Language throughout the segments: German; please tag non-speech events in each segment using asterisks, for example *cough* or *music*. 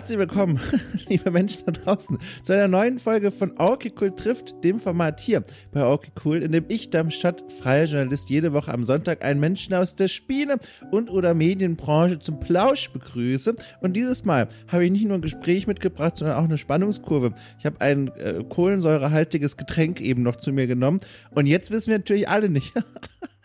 Herzlich willkommen, *laughs* liebe Menschen da draußen, zu einer neuen Folge von Orky Cool trifft, dem Format hier bei Orky Cool, in dem ich, Darmstadt, freier Journalist, jede Woche am Sonntag einen Menschen aus der Spiele- und oder Medienbranche zum Plausch begrüße. Und dieses Mal habe ich nicht nur ein Gespräch mitgebracht, sondern auch eine Spannungskurve. Ich habe ein äh, kohlensäurehaltiges Getränk eben noch zu mir genommen. Und jetzt wissen wir natürlich alle nicht, *laughs*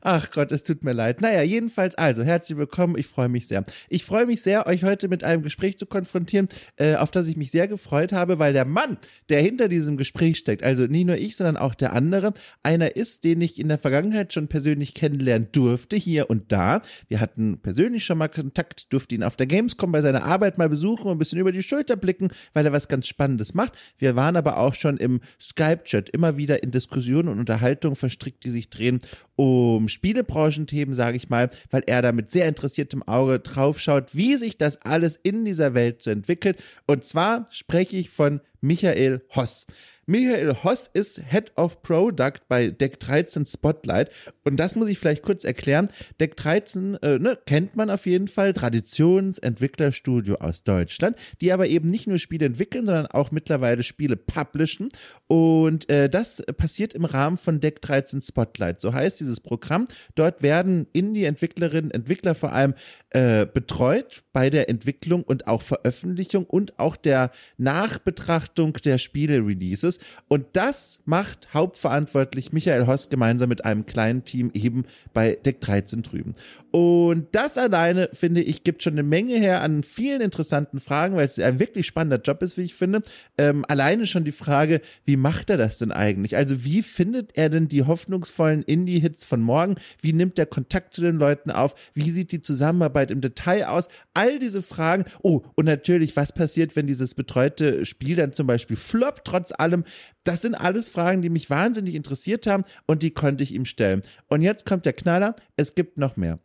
Ach Gott, es tut mir leid. Naja, jedenfalls also, herzlich willkommen. Ich freue mich sehr. Ich freue mich sehr, euch heute mit einem Gespräch zu konfrontieren, äh, auf das ich mich sehr gefreut habe, weil der Mann, der hinter diesem Gespräch steckt, also nicht nur ich, sondern auch der andere, einer ist, den ich in der Vergangenheit schon persönlich kennenlernen durfte, hier und da. Wir hatten persönlich schon mal Kontakt, durfte ihn auf der Gamescom bei seiner Arbeit mal besuchen und ein bisschen über die Schulter blicken, weil er was ganz Spannendes macht. Wir waren aber auch schon im Skype-Chat immer wieder in Diskussionen und Unterhaltungen verstrickt, die sich drehen um Spielebranchenthemen, sage ich mal, weil er da mit sehr interessiertem Auge draufschaut, wie sich das alles in dieser Welt so entwickelt. Und zwar spreche ich von Michael Hoss. Michael Hoss ist Head of Product bei Deck 13 Spotlight. Und das muss ich vielleicht kurz erklären. Deck 13 äh, ne, kennt man auf jeden Fall, Traditionsentwicklerstudio aus Deutschland, die aber eben nicht nur Spiele entwickeln, sondern auch mittlerweile Spiele publishen. Und äh, das passiert im Rahmen von Deck 13 Spotlight. So heißt dieses Programm. Dort werden Indie-Entwicklerinnen, Entwickler vor allem äh, betreut bei der Entwicklung und auch Veröffentlichung und auch der Nachbetrachtung der Spiele-Releases. Und das macht hauptverantwortlich Michael Hoss gemeinsam mit einem kleinen Team eben bei Deck 13 drüben. Und das alleine, finde ich, gibt schon eine Menge her an vielen interessanten Fragen, weil es ein wirklich spannender Job ist, wie ich finde. Ähm, alleine schon die Frage, wie macht er das denn eigentlich? Also wie findet er denn die hoffnungsvollen Indie-Hits von morgen? Wie nimmt er Kontakt zu den Leuten auf? Wie sieht die Zusammenarbeit im Detail aus? All diese Fragen. Oh, und natürlich, was passiert, wenn dieses betreute Spiel dann zum Beispiel floppt, trotz allem? Das sind alles Fragen, die mich wahnsinnig interessiert haben und die konnte ich ihm stellen. Und jetzt kommt der Knaller. Es gibt noch mehr.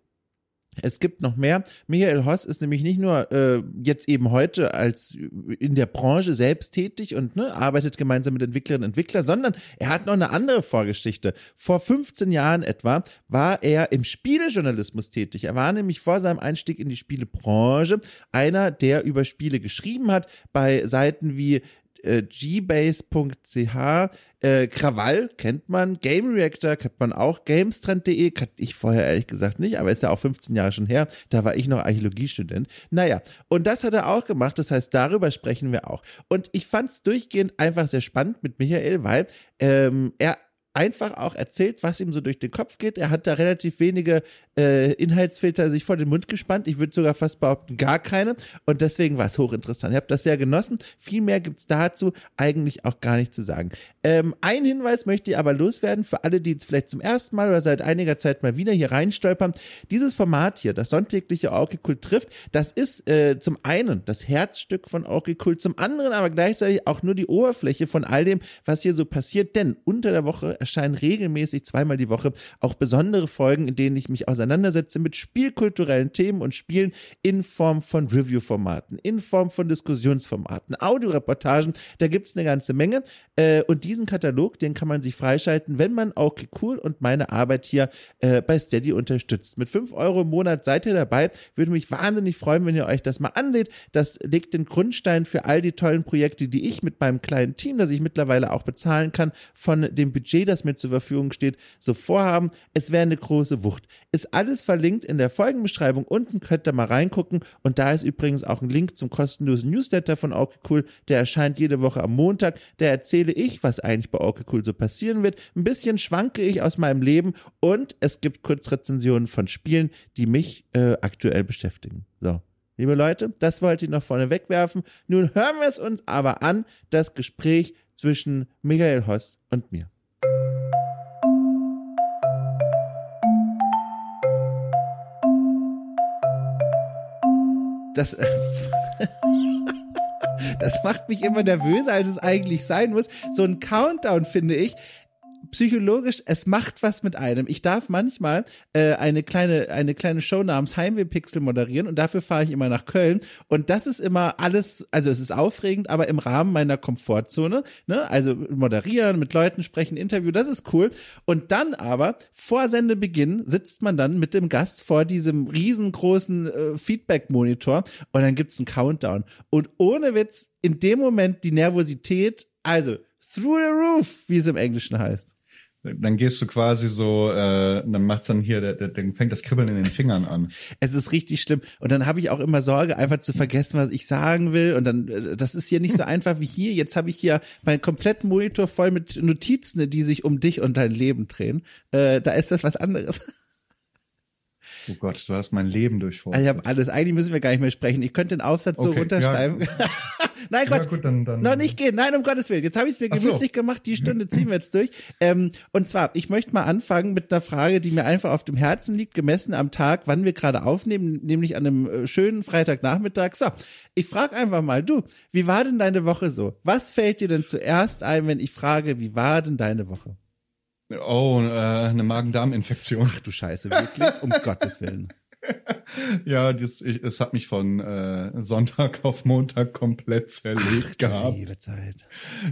Es gibt noch mehr. Michael Hoss ist nämlich nicht nur äh, jetzt eben heute als in der Branche selbst tätig und ne, arbeitet gemeinsam mit Entwicklerinnen und Entwicklern, sondern er hat noch eine andere Vorgeschichte. Vor 15 Jahren etwa war er im Spielejournalismus tätig. Er war nämlich vor seinem Einstieg in die Spielebranche einer, der über Spiele geschrieben hat bei Seiten wie äh, gbase.ch, äh, Krawall kennt man, Game Reactor kennt man auch, gamestrend.de kannte ich vorher ehrlich gesagt nicht, aber ist ja auch 15 Jahre schon her, da war ich noch Archäologiestudent. Naja, und das hat er auch gemacht, das heißt, darüber sprechen wir auch. Und ich fand es durchgehend einfach sehr spannend mit Michael, weil ähm, er einfach auch erzählt, was ihm so durch den Kopf geht. Er hat da relativ wenige äh, Inhaltsfilter sich vor den Mund gespannt. Ich würde sogar fast behaupten, gar keine. Und deswegen war es hochinteressant. Ich habe das sehr genossen. Viel mehr gibt es dazu eigentlich auch gar nicht zu sagen. Ähm, ein Hinweis möchte ich aber loswerden für alle, die jetzt vielleicht zum ersten Mal oder seit einiger Zeit mal wieder hier reinstolpern. Dieses Format hier, das sonntägliche Orkikult trifft, das ist äh, zum einen das Herzstück von Orkikult, zum anderen aber gleichzeitig auch nur die Oberfläche von all dem, was hier so passiert. Denn unter der Woche erscheinen regelmäßig zweimal die Woche auch besondere Folgen, in denen ich mich auseinandersetze mit spielkulturellen Themen und Spielen in Form von Review-Formaten, in Form von Diskussionsformaten, Audioreportagen. Da gibt es eine ganze Menge. Äh, und diesen Katalog, den kann man sich freischalten, wenn man auch cool und meine Arbeit hier äh, bei Steady unterstützt. Mit 5 Euro im Monat seid ihr dabei. Würde mich wahnsinnig freuen, wenn ihr euch das mal anseht. Das legt den Grundstein für all die tollen Projekte, die ich mit meinem kleinen Team, das ich mittlerweile auch bezahlen kann, von dem Budget, das mir zur Verfügung steht, so vorhaben. Es wäre eine große Wucht. Ist alles verlinkt in der Folgenbeschreibung unten, könnt ihr mal reingucken. Und da ist übrigens auch ein Link zum kostenlosen Newsletter von Orke Cool. Der erscheint jede Woche am Montag. Da erzähle ich, was eigentlich bei Orke Cool so passieren wird. Ein bisschen schwanke ich aus meinem Leben und es gibt Kurzrezensionen von Spielen, die mich äh, aktuell beschäftigen. So. Liebe Leute, das wollte ich noch vorne wegwerfen. Nun hören wir es uns aber an, das Gespräch zwischen Michael Hoss und mir. Das, *laughs* das macht mich immer nervöser, als es eigentlich sein muss. So ein Countdown, finde ich, psychologisch, es macht was mit einem. Ich darf manchmal äh, eine kleine eine kleine Show namens Heimweh-Pixel moderieren und dafür fahre ich immer nach Köln und das ist immer alles, also es ist aufregend, aber im Rahmen meiner Komfortzone, ne? Also moderieren, mit Leuten sprechen, Interview, das ist cool und dann aber vor Sendebeginn sitzt man dann mit dem Gast vor diesem riesengroßen äh, Feedback-Monitor und dann gibt's einen Countdown und ohne Witz in dem Moment die Nervosität, also through the roof, wie es im Englischen heißt. Dann gehst du quasi so, äh, dann macht's dann hier, der, der, dann fängt das Kribbeln in den Fingern an. *laughs* Es ist richtig schlimm. Und dann habe ich auch immer Sorge, einfach zu vergessen, was ich sagen will. Und dann, äh, das ist hier nicht so *laughs* einfach wie hier. Jetzt habe ich hier meinen kompletten Monitor voll mit Notizen, die sich um dich und dein Leben drehen. Äh, da ist das was anderes. Oh Gott, du hast mein Leben durchforstet. Also ich habe alles. Eigentlich müssen wir gar nicht mehr sprechen. Ich könnte den Aufsatz so Okay, runterschreiben. *laughs* Nein, Quatsch. Ja, gut, dann, dann, Noch nicht gehen. Nein, um Gottes Willen. Jetzt habe ich es mir Ach so. gemütlich gemacht. Die Stunde ziehen wir jetzt durch. Ähm, und zwar, ich möchte mal anfangen mit einer Frage, die mir einfach auf dem Herzen liegt, gemessen am Tag, wann wir gerade aufnehmen, nämlich an einem äh, schönen Freitagnachmittag. So, ich frage einfach mal, du, wie war denn deine Woche so? Was fällt dir denn zuerst ein, wenn ich frage, wie war denn deine Woche? Oh, äh, eine Magen-Darm-Infektion. Ach du Scheiße, wirklich? Um *laughs* Gottes Willen. Ja, das, ich, es hat mich von äh, Sonntag auf Montag komplett zerlegt gehabt. Liebe Zeit.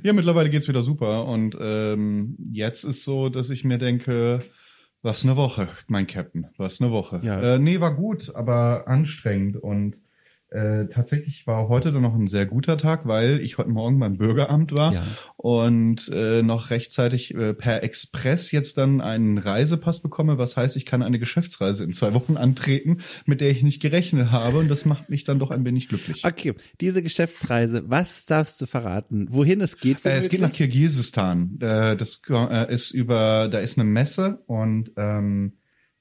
Ja, mittlerweile geht's wieder super. Und ähm, jetzt ist so, dass ich mir denke, was eine Woche, mein Captain, was eine Woche. Ja. Äh, nee, war gut, aber anstrengend. Und äh, tatsächlich war heute dann noch ein sehr guter Tag, weil ich heute Morgen beim Bürgeramt war Ja. und äh, noch rechtzeitig äh, per Express jetzt dann einen Reisepass bekomme, was heißt, ich kann eine Geschäftsreise in zwei Wochen antreten, mit der ich nicht gerechnet habe. Und das macht mich dann doch ein wenig glücklich. Okay, diese Geschäftsreise, was darfst du verraten? Wohin es geht? Äh, es geht nach? Kirgisistan. Äh, das äh, ist über, da ist eine Messe und ähm,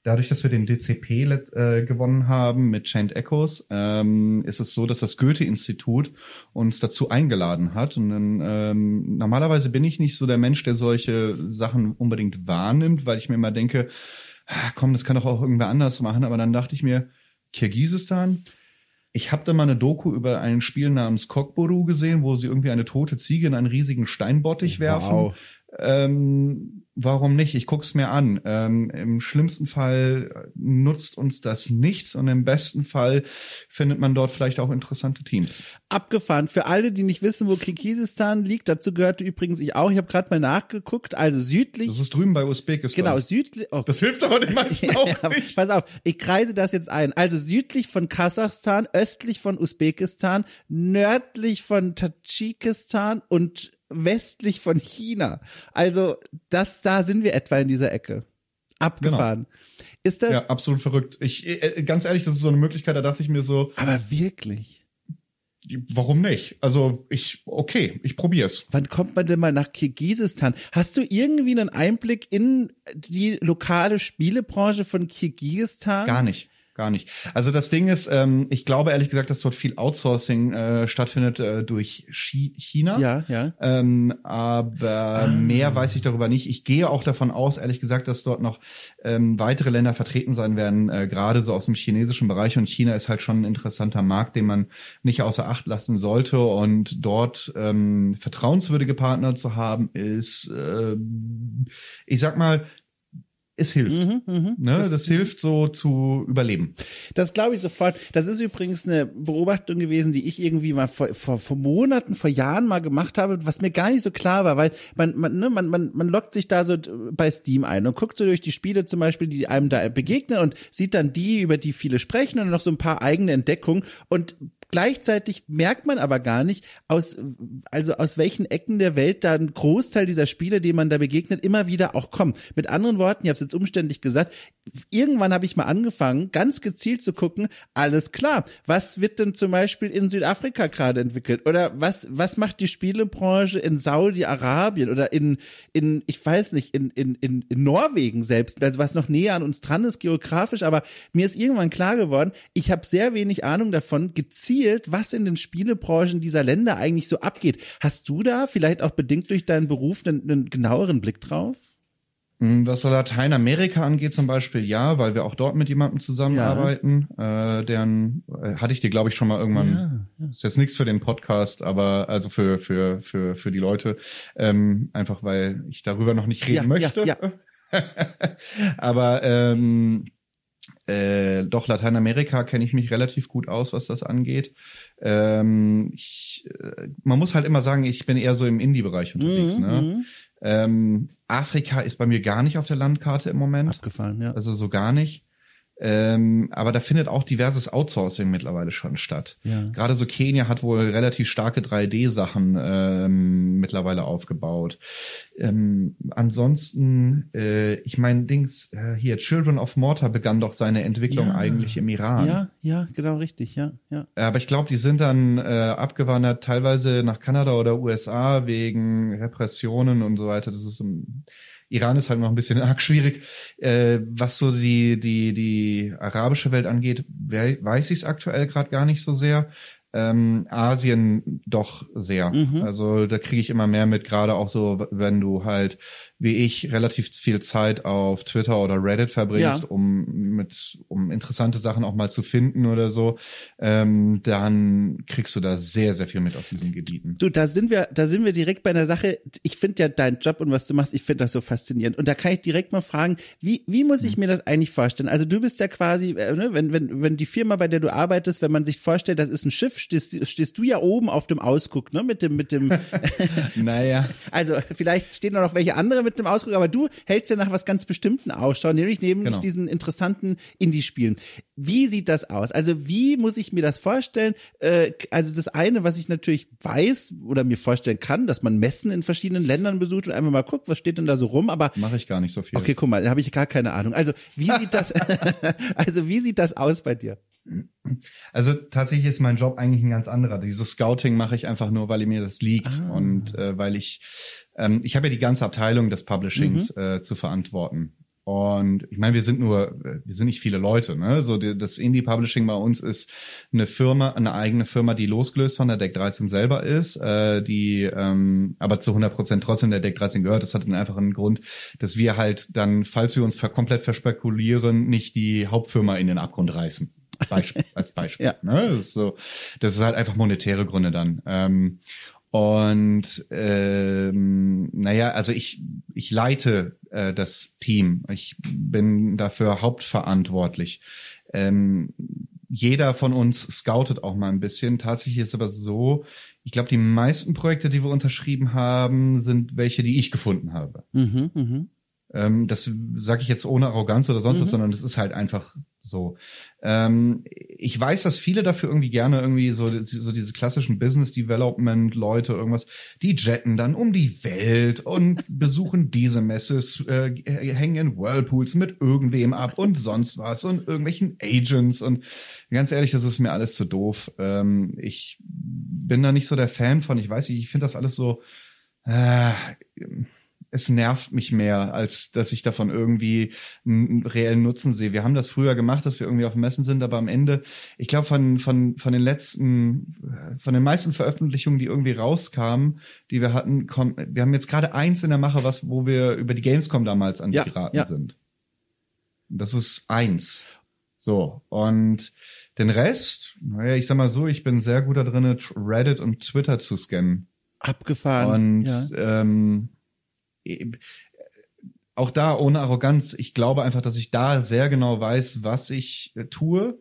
dadurch, dass wir den DCP äh, gewonnen haben mit Chained Echoes, ähm, ist es so, dass das Goethe-Institut uns dazu eingeladen hat. Und dann, ähm, normalerweise bin ich nicht so der Mensch, der solche Sachen unbedingt wahrnimmt, weil ich mir immer denke, ah, komm, das kann doch auch irgendwer anders machen. Aber dann dachte ich mir, Kirgisistan, ich habe da mal eine Doku über ein Spiel namens Kokboru gesehen, wo sie irgendwie eine tote Ziege in einen riesigen Steinbottich werfen. Wow. Ähm, warum nicht? Ich guck's mir an. Ähm, Im schlimmsten Fall nutzt uns das nichts und im besten Fall findet man dort vielleicht auch interessante Teams. Abgefahren. Für alle, die nicht wissen, wo Kirgisistan liegt, dazu gehörte übrigens ich auch. Ich habe gerade mal nachgeguckt. Also südlich, Das ist drüben bei Usbekistan. genau, südlich. Oh, Das hilft aber den meisten *laughs* auch Ja, nicht. pass auf, ich kreise das jetzt ein. Also südlich von Kasachstan, östlich von Usbekistan, nördlich von Tadschikistan und westlich von China. Also das, da sind wir etwa in dieser Ecke. Abgefahren. Ist das, Ja, absolut verrückt. Ich, äh, ganz ehrlich, das ist so eine Möglichkeit, da dachte ich mir so, aber wirklich. warum nicht? Also ich, okay, ich probier's. Wann kommt man denn mal nach Kirgisistan? Hast du irgendwie einen Einblick in die lokale Spielebranche von Kirgisistan? Gar nicht. Gar nicht. Also das Ding ist, ähm, ich glaube ehrlich gesagt, dass dort viel Outsourcing äh, stattfindet äh, durch Chi China. Ja, ja. Ähm, aber Ah. mehr weiß ich darüber nicht. Ich gehe auch davon aus, ehrlich gesagt, dass dort noch ähm, weitere Länder vertreten sein werden, äh, gerade so aus dem chinesischen Bereich. Und China ist halt schon ein interessanter Markt, den man nicht außer Acht lassen sollte. Und dort ähm, vertrauenswürdige Partner zu haben, ist, äh, ich sag mal, es hilft. Mhm, mhm. Ne? Das, hilft so zu überleben. Das glaube ich sofort. Das ist übrigens eine Beobachtung gewesen, die ich irgendwie mal vor, vor, vor Monaten, vor Jahren mal gemacht habe, was mir gar nicht so klar war, weil man, man, ne, man, man, man lockt sich da so bei Steam ein und guckt so durch die Spiele zum Beispiel, die einem da begegnen und sieht dann die, über die viele sprechen und noch so ein paar eigene Entdeckungen und Gleichzeitig merkt man aber gar nicht, aus, also aus welchen Ecken der Welt da ein Großteil dieser Spiele, denen man da begegnet, immer wieder auch kommen. Mit anderen Worten, ich habe es jetzt umständlich gesagt, irgendwann habe ich mal angefangen, ganz gezielt zu gucken, alles klar, was wird denn zum Beispiel in Südafrika gerade entwickelt? Oder was, was macht die Spielebranche in Saudi-Arabien oder in, in, ich weiß nicht, in, in, in, in Norwegen selbst, also was noch näher an uns dran ist, geografisch, aber mir ist irgendwann klar geworden, ich habe sehr wenig Ahnung davon, gezielt, was in den Spielebranchen dieser Länder eigentlich so abgeht. Hast du da vielleicht auch bedingt durch deinen Beruf einen, einen genaueren Blick drauf? Hm, was Lateinamerika angeht zum Beispiel, ja, weil wir auch dort mit jemandem zusammenarbeiten. Ja. Äh, deren äh, hatte ich dir, glaube ich, schon mal irgendwann. Ja, ja. Ist jetzt nichts für den Podcast, aber also für für für für die Leute, ähm, einfach weil ich darüber noch nicht reden möchte. *laughs* Aber ähm, äh, doch Lateinamerika kenne ich mich relativ gut aus, was das angeht. Ähm, ich, äh, man muss halt immer sagen, ich bin eher so im Indie-Bereich unterwegs. Mhm, ne? Mhm. Ähm, Afrika ist bei mir gar nicht auf der Landkarte im Moment. Abgefallen, ja. Also so gar nicht. Ähm, aber da findet auch diverses Outsourcing mittlerweile schon statt. Ja. Gerade so Kenia hat wohl relativ starke 3D-Sachen ähm, mittlerweile aufgebaut. Ähm, ansonsten, äh, ich meine, Dings, äh, hier, Children of Mortar begann doch seine Entwicklung ja. eigentlich im Iran. Ja, ja, genau richtig, ja. ja. Aber ich glaube, die sind dann äh, abgewandert, teilweise nach Kanada oder USA wegen Repressionen und so weiter. Das ist ein Iran ist halt noch ein bisschen *laughs* arg schwierig. Äh, was so die, die, die arabische Welt angeht, weiß ich es aktuell gerade gar nicht so sehr. Ähm, Asien doch sehr. Mhm. Also da kriege ich immer mehr mit, gerade auch so, wenn du halt wie ich relativ viel Zeit auf Twitter oder Reddit verbringst, ja. um mit um interessante Sachen auch mal zu finden oder so, ähm, dann kriegst du da sehr sehr viel mit aus diesen Gebieten. Du, da sind wir, da sind wir direkt bei einer Sache. Ich finde ja deinen Job und was du machst, ich finde das so faszinierend. Und da kann ich direkt mal fragen, wie wie muss ich hm. mir das eigentlich vorstellen? Also du bist ja quasi, äh, ne, wenn wenn wenn die Firma, bei der du arbeitest, wenn man sich vorstellt, das ist ein Schiff, stehst, stehst du ja oben auf dem Ausguck, ne, mit dem mit dem. *laughs* naja. Also vielleicht stehen da noch welche andere mit dem Ausdruck, aber du hältst ja nach was ganz Bestimmten Ausschau, nämlich neben genau. diesen interessanten Indie-Spielen. Wie sieht das aus? Also wie muss ich mir das vorstellen? Äh, also das eine, was ich natürlich weiß oder mir vorstellen kann, dass man Messen in verschiedenen Ländern besucht und einfach mal guckt, was steht denn da so rum, aber mache ich gar nicht so viel. Okay, guck mal, da habe ich gar keine Ahnung. Also wie sieht das *laughs* *laughs* also wie sieht das aus bei dir? Also tatsächlich ist mein Job eigentlich ein ganz anderer. Dieses Scouting mache ich einfach nur, weil mir das liegt ah. und äh, weil ich ähm, ich habe ja die ganze Abteilung des Publishings mhm. äh, zu verantworten. Und ich meine, wir sind nur, wir sind nicht viele Leute. Ne? So die, das Indie Publishing bei uns ist eine Firma, eine eigene Firma, die losgelöst von der Deck 13 selber ist, äh, die ähm, aber zu 100 Prozent trotzdem der Deck 13 gehört. Das hat einen einfachen Grund, dass wir halt dann, falls wir uns komplett verspekulieren, nicht die Hauptfirma in den Abgrund reißen. Beispiel, *laughs* als Beispiel. ja. ne? das, ist so, das ist halt einfach monetäre Gründe dann. Ähm, und ähm, naja, also ich, ich leite äh, das Team. Ich bin dafür hauptverantwortlich. Ähm, jeder von uns scoutet auch mal ein bisschen. Tatsächlich ist aber so, ich glaube, die meisten Projekte, die wir unterschrieben haben, sind welche, die ich gefunden habe. Mhm, mh. ähm, das sage ich jetzt ohne Arroganz oder sonst mhm. was, sondern das ist halt einfach so. Ähm, ich weiß, dass viele dafür irgendwie gerne irgendwie so, so diese klassischen Business Development Leute irgendwas, die jetten dann um die Welt und *laughs* besuchen diese Messe, äh, hängen in Whirlpools mit irgendwem ab und sonst was und irgendwelchen Agents und ganz ehrlich, das ist mir alles zu doof. Ähm, ich bin da nicht so der Fan von. Ich weiß nicht, ich finde das alles so. Äh, es nervt mich mehr, als dass ich davon irgendwie einen reellen Nutzen sehe. Wir haben das früher gemacht, dass wir irgendwie auf Messen sind, aber am Ende, ich glaube, von, von, von den letzten, von den meisten Veröffentlichungen, die irgendwie rauskamen, die wir hatten, kommt, wir haben jetzt gerade eins in der Mache, was, wo wir über die Gamescom damals an die ja, geraten ja. sind. Das ist eins. So. Und den Rest, naja, ich sag mal so, ich bin sehr gut da drin, Reddit und Twitter zu scannen. Abgefahren. Und ja. ähm, auch da ohne Arroganz, ich glaube einfach, dass ich da sehr genau weiß, was ich äh, tue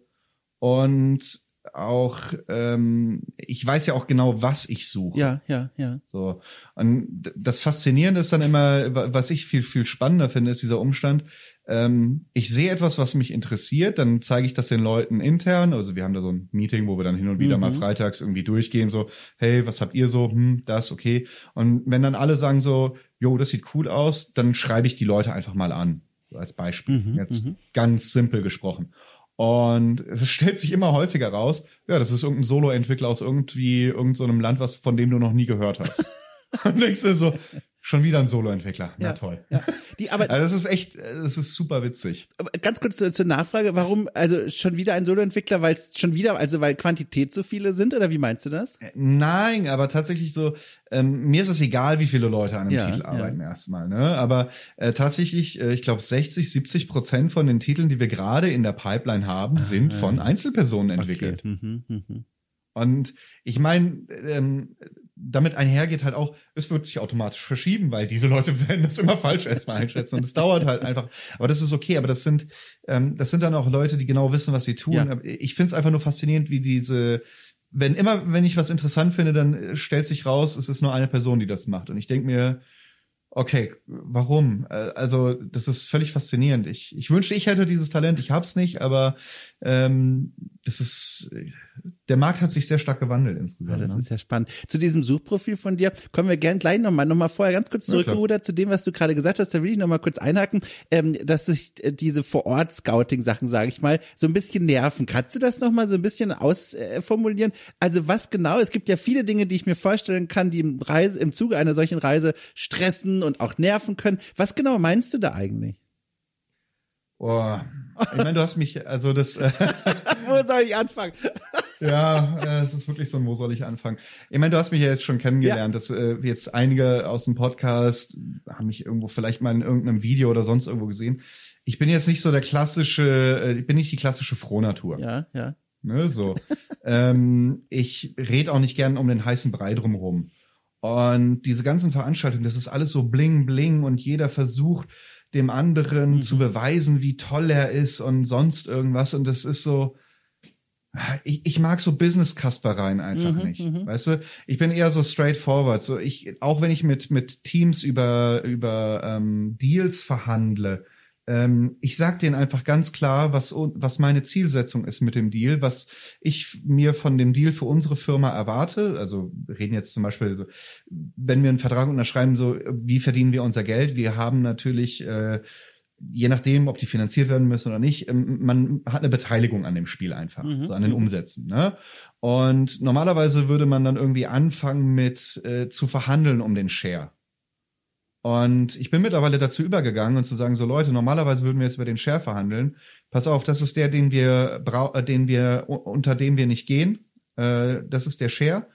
und auch ähm, ich weiß ja auch genau, was ich suche. Ja, ja, ja. So und das Faszinierende ist dann immer, was ich viel viel spannender finde, ist dieser Umstand, ähm, ich sehe etwas, was mich interessiert, dann zeige ich das den Leuten intern. Also wir haben da so ein Meeting, wo wir dann hin und wieder mhm. mal freitags irgendwie durchgehen, so, hey, was habt ihr so? Hm, das, okay. Und wenn dann alle sagen so, jo, das sieht cool aus, dann schreibe ich die Leute einfach mal an. So als Beispiel. Mhm, Jetzt mhm. ganz simpel gesprochen. Und es *laughs* stellt sich immer häufiger raus, ja, das ist irgendein Solo-Entwickler aus irgendwie irgendeinem so Land, was von dem du noch nie gehört hast. *laughs* und denkst du so, Schon wieder ein Solo-Entwickler. Na Ja, toll. Ja. Die, *laughs* aber Also das ist echt, das ist super witzig. ganz kurz zur, zur Nachfrage, warum also schon wieder ein Solo-Entwickler, weil es schon wieder, also weil Quantität so viele sind oder wie meinst du das? Nein, aber tatsächlich so, ähm, mir ist es egal, wie viele Leute an einem Ja, Titel arbeiten erstmal, ne? Aber äh, tatsächlich, äh, ich glaube 60, 70 Prozent von den Titeln, die wir gerade in der Pipeline haben, sind von Einzelpersonen entwickelt. Okay. Mhm, mhm. Und ich meine, ähm, damit einhergeht halt auch, es wird sich automatisch verschieben, weil diese Leute *laughs* werden das immer falsch erstmal einschätzen und es dauert halt einfach. Aber das ist okay, aber das sind, ähm, das sind dann auch Leute, die genau wissen, was sie tun. Ja. Ich finde es einfach nur faszinierend, wie diese, wenn immer, wenn ich was interessant finde, dann äh, stellt sich raus, es ist nur eine Person, die das macht. Und ich denke mir, okay, warum? Äh, Also, das ist völlig faszinierend. Ich, ich wünschte, ich hätte dieses Talent, ich hab's nicht, aber ähm, das ist, der Markt hat sich sehr stark gewandelt Ja, insgesamt. das ne? ist ja spannend. Zu diesem Suchprofil von dir kommen wir gern gleich nochmal, nochmal vorher ganz kurz Ja, klar. zurückgerudert zu dem, was du gerade gesagt hast. Da will ich nochmal kurz einhaken, ähm, dass sich äh, diese Vor-Ort-Scouting-Sachen, sage ich mal, so ein bisschen nerven. Kannst du das nochmal so ein bisschen ausformulieren? Formulieren? also was genau? Es gibt ja viele Dinge, die ich mir vorstellen kann, die im, Reise, im Zuge einer solchen Reise stressen und auch nerven können. Was genau meinst du da eigentlich? Boah. Ich meine, du hast mich, also das, äh, *laughs* Wo soll ich anfangen? *laughs* ja, äh, es ist wirklich so ein, wo soll ich anfangen? Ich meine, du hast mich ja jetzt schon kennengelernt, dass äh, jetzt einige aus dem Podcast haben mich irgendwo vielleicht mal in irgendeinem Video oder sonst irgendwo gesehen. Ich bin jetzt nicht so der klassische, äh, ich bin nicht die klassische Frohnatur. Ja, ja. Ne, so. *laughs* ähm, ich rede auch nicht gern um den heißen Brei drumherum. Und diese ganzen Veranstaltungen, das ist alles so bling bling und jeder versucht dem anderen Mhm. zu beweisen, wie toll er ist und sonst irgendwas. Und das ist so, ich, ich mag so Business-Kaspereien einfach Mhm, nicht. mhm. Weißt du, ich bin eher so straightforward. So ich, auch wenn ich mit, mit Teams über, über ähm, Deals verhandle, ähm, ich sag denen einfach ganz klar, was, was meine Zielsetzung ist mit dem Deal, was ich mir von dem Deal für unsere Firma erwarte. Also wir reden jetzt zum Beispiel, so, wenn wir einen Vertrag unterschreiben, so wie verdienen wir unser Geld? Wir haben natürlich äh, je nachdem, ob die finanziert werden müssen oder nicht, ähm, man hat eine Beteiligung an dem Spiel einfach, Mhm. so an den Umsätzen. Ne? Und normalerweise würde man dann irgendwie anfangen mit äh, zu verhandeln um den Share. Und ich bin mittlerweile dazu übergegangen und zu sagen, so Leute, normalerweise würden wir jetzt über den Share verhandeln. Pass auf, das ist der, den wir, äh, den wir unter dem wir nicht gehen. Äh, das ist der Share.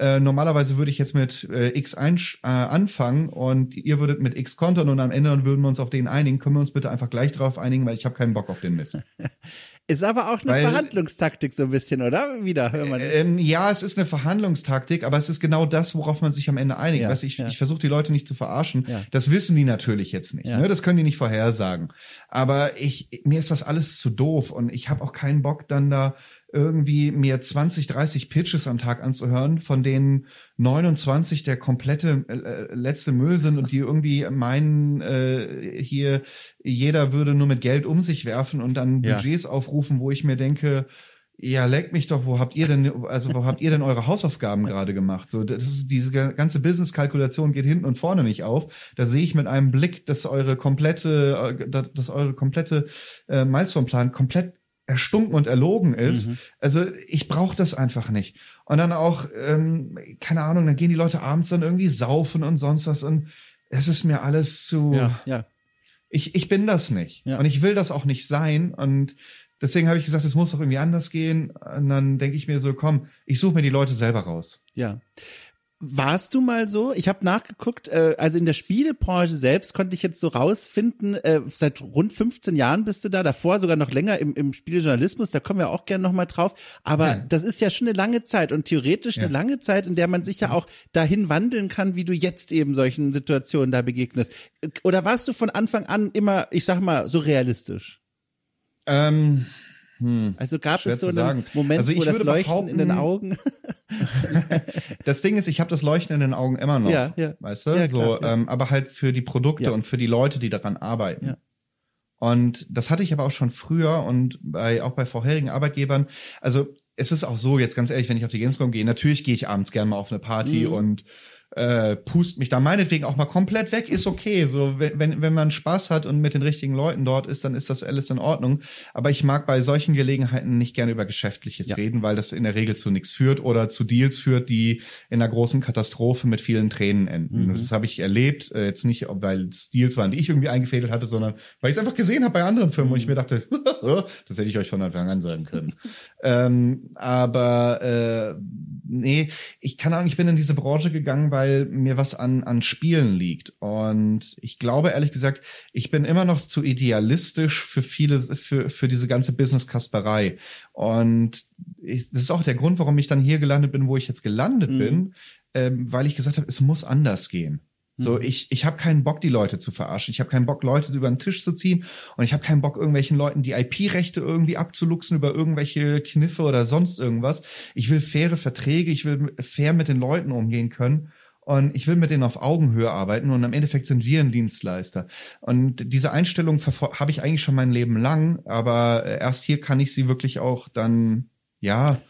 Äh, normalerweise würde ich jetzt mit äh, X einsch- äh, anfangen und ihr würdet mit X kontern und am Ende würden wir uns auf den einigen. Können wir uns bitte einfach gleich drauf einigen, weil ich habe keinen Bock auf den Mist. *laughs* Ist aber auch eine Weil- Verhandlungstaktik so ein bisschen, oder? Wieder, hör mal. Ähm, ja, es ist eine Verhandlungstaktik, aber es ist genau das, worauf man sich am Ende einigt. Ja, weißt, ich ja. ich versuche die Leute nicht zu verarschen. Ja. Das wissen die natürlich jetzt nicht. Ja. Ne? Das können die nicht vorhersagen. Aber ich, mir ist das alles zu doof und ich habe auch keinen Bock, dann da irgendwie mir 20, 30 Pitches am Tag anzuhören, von denen 29 der komplette äh, äh, letzte Müll sind und die irgendwie meinen, äh, hier jeder würde nur mit Geld um sich werfen und dann Ja. Budgets aufrufen, wo ich mir denke, ja, leckt mich doch, wo habt ihr denn, also wo habt ihr denn eure Hausaufgaben gerade gemacht? So, das ist, diese ganze Business-Kalkulation geht hinten und vorne nicht auf. Da sehe ich mit einem Blick, dass eure komplette, äh, dass eure komplette äh, Milestone-Plan komplett erstunken und erlogen ist. Mhm. Also ich brauche das einfach nicht. Und dann auch, ähm, keine Ahnung, dann gehen die Leute abends dann irgendwie saufen und sonst was und es ist mir alles zu Ja, ja. ich, ich bin das nicht. Ja. Und ich will das auch nicht sein. Und deswegen habe ich gesagt, es muss doch irgendwie anders gehen. Und dann denke ich mir so, komm, ich suche mir die Leute selber raus. Ja. Warst du mal so? Ich habe nachgeguckt, äh, also in der Spielebranche selbst konnte ich jetzt so rausfinden, äh, seit rund 15 Jahren bist du da, davor sogar noch länger im, im Spielejournalismus, da kommen wir auch gerne nochmal drauf. Aber Ja. das ist ja schon eine lange Zeit und theoretisch eine Ja. lange Zeit, in der man sich ja auch dahin wandeln kann, wie du jetzt eben solchen Situationen da begegnest. Oder warst du von Anfang an immer, ich sag mal, so realistisch? Ähm, hm. Also gab es so einen sagen. Moment, Also ich wo das Leuchten in den Augen. *laughs* Das Ding ist, ich habe das Leuchten in den Augen immer noch. Ja, ja. Weißt du? Ja, so, klar. Ähm, aber halt für die Produkte und für die Leute, die daran arbeiten. Ja. Und das hatte ich aber auch schon früher und bei, auch bei vorherigen Arbeitgebern. Also es ist auch so, jetzt ganz ehrlich, wenn ich auf die Gamescom gehe, natürlich gehe ich abends gerne mal auf eine Party Mhm. und äh, pust mich da meinetwegen auch mal komplett weg, ist okay. So, wenn, wenn man Spaß hat und mit den richtigen Leuten dort ist, dann ist das alles in Ordnung. Aber ich mag bei solchen Gelegenheiten nicht gerne über Geschäftliches ja. reden, weil das in der Regel zu nichts führt oder zu Deals führt, die in einer großen Katastrophe mit vielen Tränen enden. Mhm. Das habe ich erlebt, äh, jetzt nicht, weil es Deals waren, die ich irgendwie eingefädelt hatte, sondern weil ich es einfach gesehen habe bei anderen Firmen, mhm. wo ich mir dachte, *laughs* das hätte ich euch von Anfang an sagen können. *laughs* ähm, aber äh, nee, ich kann sagen, ich bin in diese Branche gegangen, weil mir was an, an Spielen liegt. Und ich glaube, ehrlich gesagt, ich bin immer noch zu idealistisch für viele, für, für diese ganze Business-Kasperei. Und ich, das ist auch der Grund, warum ich dann hier gelandet bin, wo ich jetzt gelandet mhm. bin, ähm, weil ich gesagt habe, es muss anders gehen. So, mhm. ich, ich habe keinen Bock, die Leute zu verarschen. Ich habe keinen Bock, Leute über den Tisch zu ziehen. Und ich habe keinen Bock, irgendwelchen Leuten die IP-Rechte irgendwie abzuluxen über irgendwelche Kniffe oder sonst irgendwas. Ich will faire Verträge, ich will fair mit den Leuten umgehen können. Und ich will mit denen auf Augenhöhe arbeiten und im Endeffekt sind wir ein Dienstleister. Und diese Einstellung habe ich eigentlich schon mein Leben lang, aber erst hier kann ich sie wirklich auch dann, ja,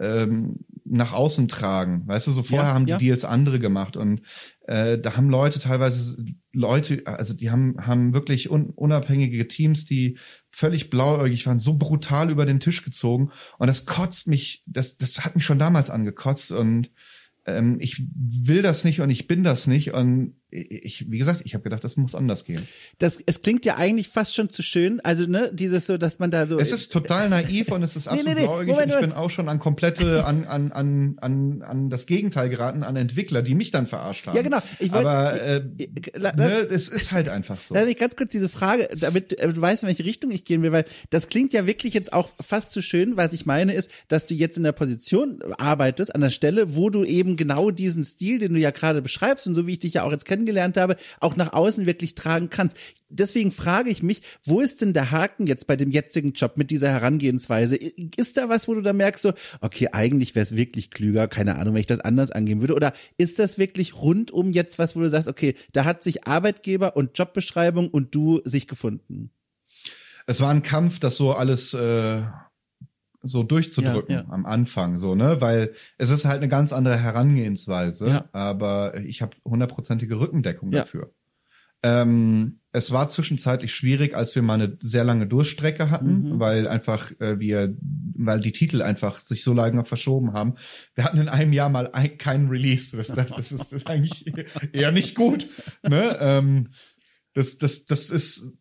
ähm, nach außen tragen. Weißt du, so vorher ja, haben die ja. Deals andere gemacht und äh, da haben Leute teilweise Leute, also die haben, haben wirklich un, unabhängige Teams, die völlig blauäugig waren, so brutal über den Tisch gezogen. Und das kotzt mich, das, das hat mich schon damals angekotzt und ähm, ich will das nicht und ich bin das nicht. Und ich, wie gesagt, ich habe gedacht, das muss anders gehen. Das, es klingt ja eigentlich fast schon zu schön. Also, ne, dieses so, dass man da so. Es ist total naiv und es ist *laughs* absolut nee, nee, nee. Moment, und ich bin auch schon an komplette, an, an, an, an, an das Gegenteil geraten, an Entwickler, die mich dann verarscht haben. Ja, genau. Ich wollt, Aber äh, ne, es ist halt einfach so. Lass mich ganz kurz diese Frage, damit äh, du weißt, in welche Richtung ich gehen will, weil das klingt ja wirklich jetzt auch fast zu schön. Was ich meine ist, dass du jetzt in der Position arbeitest, an der Stelle, wo du eben genau diesen Stil, den du ja gerade beschreibst und so wie ich dich ja auch jetzt kenne kennengelernt habe, auch nach außen wirklich tragen kannst. Deswegen frage ich mich, wo ist denn der Haken jetzt bei dem jetzigen Job mit dieser Herangehensweise? Ist da was, wo du da merkst, so, okay, eigentlich wäre es wirklich klüger, keine Ahnung, wenn ich das anders angehen würde? Oder ist das wirklich rundum jetzt was, wo du sagst, okay, da hat sich Arbeitgeber und Jobbeschreibung und du sich gefunden? Es war ein Kampf, das so alles äh, so durchzudrücken ja, ja. am Anfang, so, ne? Weil es ist halt eine ganz andere Herangehensweise, ja. aber ich habe hundertprozentige Rückendeckung dafür. Ähm, es war zwischenzeitlich schwierig, als wir mal eine sehr lange Durchstrecke hatten, mhm. weil einfach äh, wir, weil die Titel einfach sich so lange verschoben haben. Wir hatten in einem Jahr mal ein, keinen Release. Das, das, das, ist, das ist eigentlich eher nicht gut. Ne? Ähm, das, das, das ist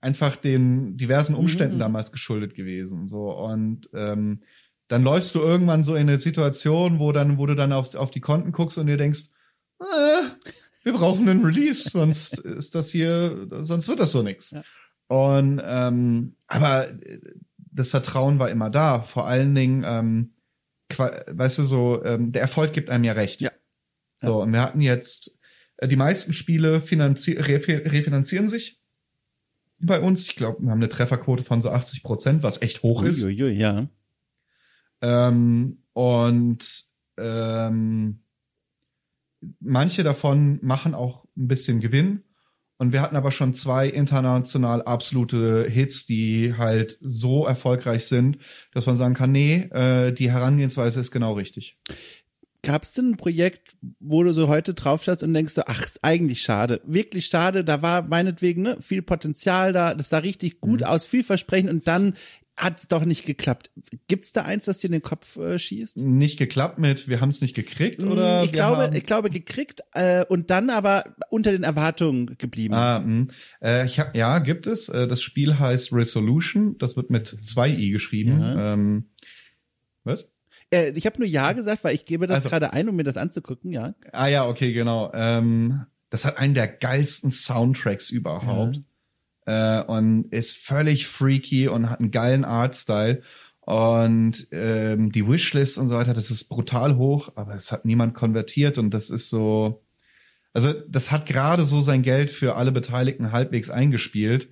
einfach den diversen mhm, Umständen mhm. damals geschuldet gewesen. So und ähm, dann läufst du irgendwann so in eine Situation, wo dann, wo du dann auf, auf die Konten guckst und dir denkst, äh, wir brauchen einen Release, sonst ist das hier, sonst wird das so nix. Ja. Und ähm, aber das Vertrauen war immer da. Vor allen Dingen, ähm, weißt du so, ähm, der Erfolg gibt einem ja recht. Ja. So, ja. und wir hatten jetzt äh, die meisten Spiele finanzi refinanzieren sich bei uns. Ich glaube, wir haben eine Trefferquote von so 80 Prozent, was echt hoch ist. Uiuiui, ja. Ähm, und ähm, manche davon machen auch ein bisschen Gewinn. Und wir hatten aber schon zwei international absolute Hits, die halt so erfolgreich sind, dass man sagen kann, nee, äh, die Herangehensweise ist genau richtig. Gab es denn ein Projekt, wo du so heute drauf schaust und denkst so, ach, eigentlich schade, wirklich schade, da war meinetwegen ne, viel Potenzial da, das sah richtig gut mhm. aus, viel Versprechen und dann hat es doch nicht geklappt. Gibt's da eins, das dir in den Kopf äh, schießt? Nicht geklappt mit, wir haben es nicht gekriegt mm, oder? Ich glaube, ich glaube gekriegt äh, und dann aber unter den Erwartungen geblieben. Ah, mh. äh, ich hab, ja, gibt es. Äh, das Spiel heißt Resolution. Das wird mit zwei i geschrieben. Ja. Ähm, was? Äh, ich habe nur Ja gesagt, weil ich gebe das also, gerade ein, um mir das anzugucken, ja. Ah ja, okay, genau. Ähm, das hat einen der geilsten Soundtracks überhaupt. Ja. Äh, und ist völlig freaky und hat einen geilen Artstyle. Und ähm, die Wishlist und so weiter, das ist brutal hoch, aber es hat niemand konvertiert und das ist so. Also, das hat gerade so sein Geld für alle Beteiligten halbwegs eingespielt.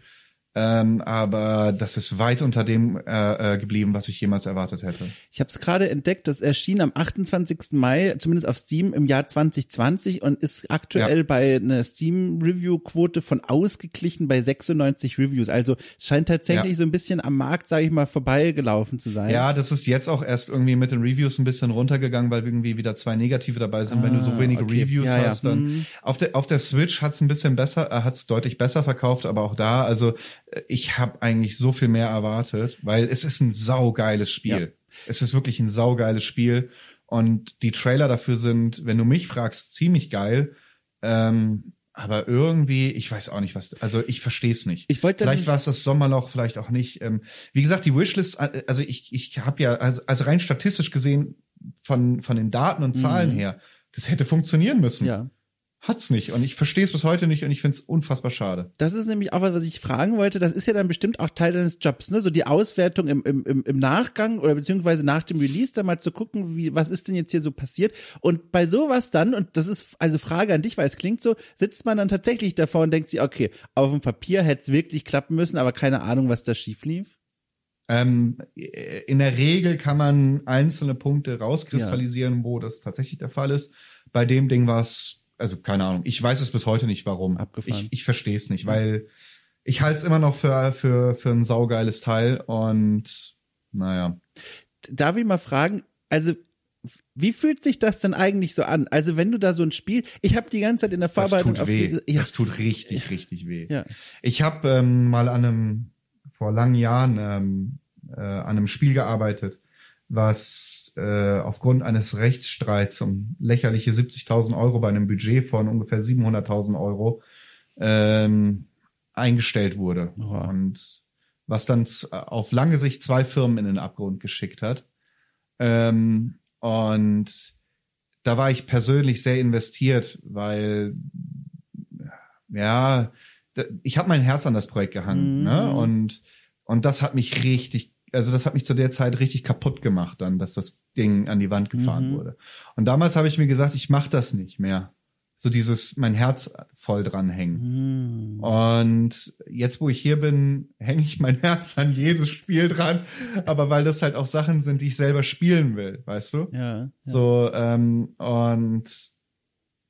Ähm, aber das ist weit unter dem äh, äh, geblieben, was ich jemals erwartet hätte. Ich habe es gerade entdeckt, das erschien am 28. Mai, zumindest auf Steam im Jahr 2020 und ist aktuell ja. bei einer Steam-Review-Quote von ausgeglichen bei 96 Reviews. Also es scheint tatsächlich ja. so ein bisschen am Markt, sage ich mal, vorbeigelaufen zu sein. Ja, das ist jetzt auch erst irgendwie mit den Reviews ein bisschen runtergegangen, weil irgendwie wieder zwei negative dabei sind. Ah, Wenn du so ah, wenige okay. Reviews ja, hast, dann hm. auf der auf der Switch hat's ein bisschen besser, äh, hat's deutlich besser verkauft, aber auch da, also ich habe eigentlich so viel mehr erwartet, weil es ist ein saugeiles Spiel. Ja. Es ist wirklich ein saugeiles Spiel und die Trailer dafür sind, wenn du mich fragst, ziemlich geil. Ähm, aber irgendwie, ich weiß auch nicht, was. Also ich verstehe es nicht. Ich wollte vielleicht war es das Sommerloch, vielleicht auch nicht. Ähm, wie gesagt, die Wishlist. Äh, also ich, ich habe ja, also, also rein statistisch gesehen von von den Daten und Zahlen mhm. her, das hätte funktionieren müssen. Ja hat's nicht. Und ich verstehe es bis heute nicht und ich finde es unfassbar schade. Das ist nämlich auch was, was ich fragen wollte. Das ist ja dann bestimmt auch Teil deines Jobs, ne? So die Auswertung im, im, im Nachgang oder beziehungsweise nach dem Release da mal zu gucken, wie, was ist denn jetzt hier so passiert. Und bei sowas dann, und das ist also Frage an dich, weil es klingt so, sitzt man dann tatsächlich davor und denkt sich, okay, auf dem Papier hätte es wirklich klappen müssen, aber keine Ahnung, was da schief lief. Ähm, in der Regel kann man einzelne Punkte rauskristallisieren, ja. wo das tatsächlich der Fall ist. Bei dem Ding war es also keine Ahnung. Ich weiß es bis heute nicht, warum. Abgefahren. Ich, ich verstehe es nicht, weil ich halte es immer noch für, für, für ein saugeiles Teil und naja. Darf ich mal fragen, also wie fühlt sich das denn eigentlich so an? Also wenn du da so ein Spiel, ich habe die ganze Zeit in der Vorbereitung das tut weh. Diese, ja. Das tut richtig, richtig weh. Ja. Ich habe ähm, mal an einem vor langen Jahren ähm, äh, an einem Spiel gearbeitet, was äh, aufgrund eines Rechtsstreits um lächerliche 70.000 Euro bei einem Budget von ungefähr 700.000 Euro ähm, eingestellt wurde. Oh. Und was dann auf lange Sicht zwei Firmen in den Abgrund geschickt hat. Ähm, und da war ich persönlich sehr investiert, weil ja, ich habe mein Herz an das Projekt gehangen, ne? mhm. ne? Und und das hat mich richtig also das hat mich zu der Zeit richtig kaputt gemacht dann, dass das Ding an die Wand gefahren mhm. wurde. Und damals habe ich mir gesagt, ich mache das nicht mehr. So dieses, mein Herz voll dran hängen. Mhm. Und jetzt, wo ich hier bin, hänge ich mein Herz an jedes Spiel dran. Aber weil das halt auch Sachen sind, die ich selber spielen will, weißt du? Ja. ja. So, ähm, und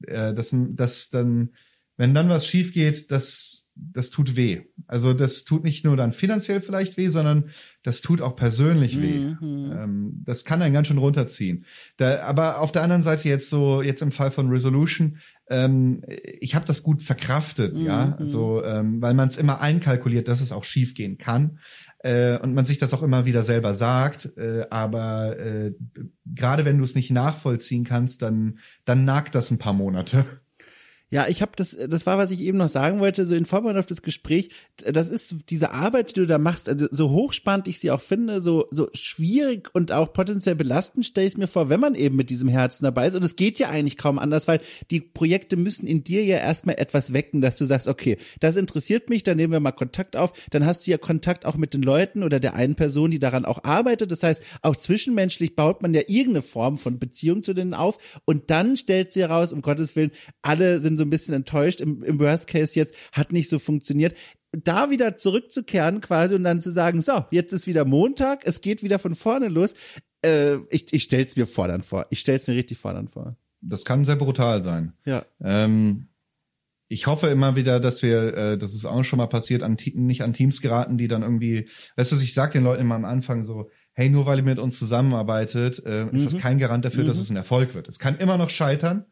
äh, das, das dann, wenn dann was schief geht, das das tut weh. Also das tut nicht nur dann finanziell vielleicht weh, sondern das tut auch persönlich weh. Mhm. Ähm, das kann einen ganz schön runterziehen. Da, aber auf der anderen Seite jetzt so, jetzt im Fall von Resolution, ähm, ich habe das gut verkraftet, mhm. ja, also ähm, weil man es immer einkalkuliert, dass es auch schief gehen kann äh, und man sich das auch immer wieder selber sagt. Äh, aber äh, gerade wenn du es nicht nachvollziehen kannst, dann dann nagt das ein paar Monate. Ja, ich habe das, das war, was ich eben noch sagen wollte, so in Vorbereitung auf das Gespräch. Das ist diese Arbeit, die du da machst, also so hochspannend ich sie auch finde, so so schwierig und auch potenziell belastend stelle ich es mir vor, wenn man eben mit diesem Herzen dabei ist. Und es geht ja eigentlich kaum anders, weil die Projekte müssen in dir ja erstmal etwas wecken, dass du sagst, okay, das interessiert mich, dann nehmen wir mal Kontakt auf. Dann hast du ja Kontakt auch mit den Leuten oder der einen Person, die daran auch arbeitet. Das heißt, auch zwischenmenschlich baut man ja irgendeine Form von Beziehung zu denen auf. Und dann stellt sie heraus, um Gottes Willen, alle sind so ein bisschen enttäuscht. Im, im Worst Case jetzt hat nicht so funktioniert da wieder zurückzukehren quasi und dann zu sagen, so, jetzt ist wieder Montag, es geht wieder von vorne los. Äh, ich ich stell's mir fordernd vor. Ich stell's mir richtig fordernd vor. Das kann sehr brutal sein. Ja. Ähm, ich hoffe immer wieder, dass wir, äh, das ist auch schon mal passiert, an, nicht an Teams geraten, die dann irgendwie, weißt du, ich sag den Leuten immer am Anfang so, hey, nur weil ihr mit uns zusammenarbeitet, äh, ist mhm. das kein Garant dafür, mhm. dass es ein Erfolg wird. Es kann immer noch scheitern.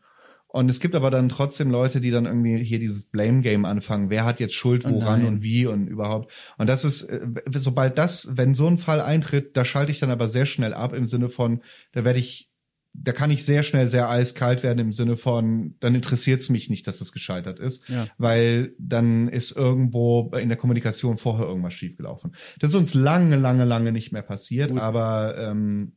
Und es gibt aber dann trotzdem Leute, die dann irgendwie hier dieses Blame Game anfangen. Wer hat jetzt Schuld, oh woran oh und wie und überhaupt. Und das ist, äh, sobald das, wenn so ein Fall eintritt, da schalte ich dann aber sehr schnell ab im Sinne von, da werde ich, da kann ich sehr schnell sehr eiskalt werden im Sinne von, dann interessiert es mich nicht, dass es gescheitert ist, ja. weil dann ist irgendwo in der Kommunikation vorher irgendwas schiefgelaufen. Das ist uns lange, lange, lange nicht mehr passiert, Gut. aber ähm,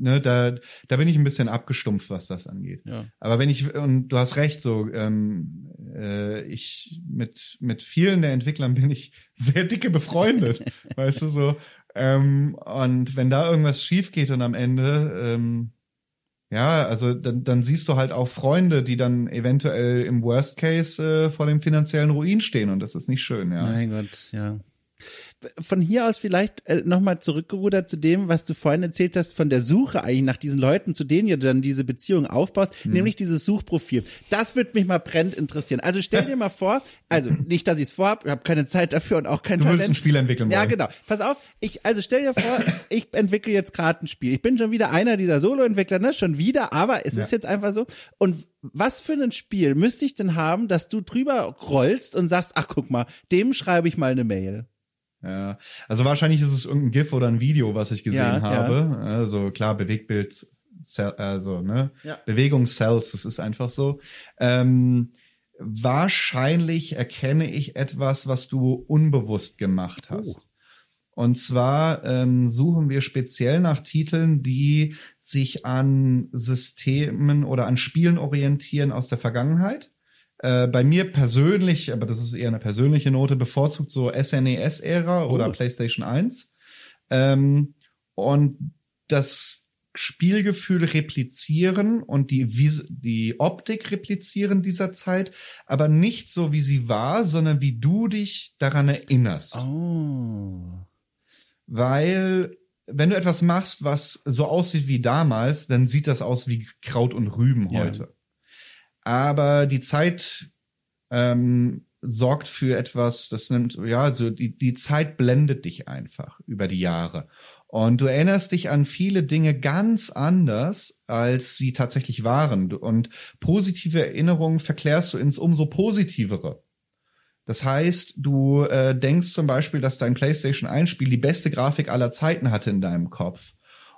ne, da, da bin ich ein bisschen abgestumpft, was das angeht. Ja. Aber wenn ich, und du hast recht, so, ähm, äh, ich mit, mit vielen der Entwicklern bin ich *laughs* sehr dicke befreundet, *laughs* weißt du, so. Ähm, und wenn da irgendwas schief geht und am Ende, ähm, ja, also dann, dann siehst du halt auch Freunde, die dann eventuell im Worst Case äh, vor dem finanziellen Ruin stehen und das ist nicht schön, ja. Mein Gott, ja. Von hier aus vielleicht äh, nochmal zurückgerudert zu dem, was du vorhin erzählt hast, von der Suche eigentlich nach diesen Leuten, zu denen du dann diese Beziehung aufbaust, mhm. nämlich dieses Suchprofil. Das würde mich mal brennend interessieren. Also stell dir mal vor, also nicht, dass ich es vorhab, ich habe keine Zeit dafür und auch kein du Talent. Du ein Spiel entwickeln wollen. Ja, genau. Pass auf, ich, also stell dir vor, ich entwickle jetzt gerade ein Spiel. Ich bin schon wieder einer dieser Solo-Entwickler, ne? Schon wieder, aber es ja. ist jetzt einfach so. Und was für ein Spiel müsste ich denn haben, dass du drüber rollst und sagst, ach guck mal, dem schreibe ich mal eine Mail. Ja, also wahrscheinlich ist es irgendein GIF oder ein Video, was ich gesehen ja, habe. Ja. Also klar, Bewegtbild, also ne, ja. Bewegungscells, das ist einfach so. Ähm, wahrscheinlich erkenne ich etwas, was du unbewusst gemacht hast. Oh. Und zwar ähm, suchen wir speziell nach Titeln, die sich an Systemen oder an Spielen orientieren aus der Vergangenheit. Äh, bei mir persönlich, aber das ist eher eine persönliche Note, bevorzugt so SNES-Ära oh. oder PlayStation 1. Ähm, und das Spielgefühl replizieren und die, die Optik replizieren dieser Zeit, aber nicht so, wie sie war, sondern wie du dich daran erinnerst. Oh weil wenn du etwas machst, was so aussieht wie damals, dann sieht das aus wie Kraut und Rüben heute. Aber die Zeit ähm, sorgt für etwas, das nimmt, ja, also die, die Zeit blendet dich einfach über die Jahre. Und du erinnerst dich an viele Dinge ganz anders, als sie tatsächlich waren. Und positive Erinnerungen verklärst du ins umso positivere. Das heißt, du äh, denkst zum Beispiel, dass dein PlayStation 1-Spiel die beste Grafik aller Zeiten hatte in deinem Kopf.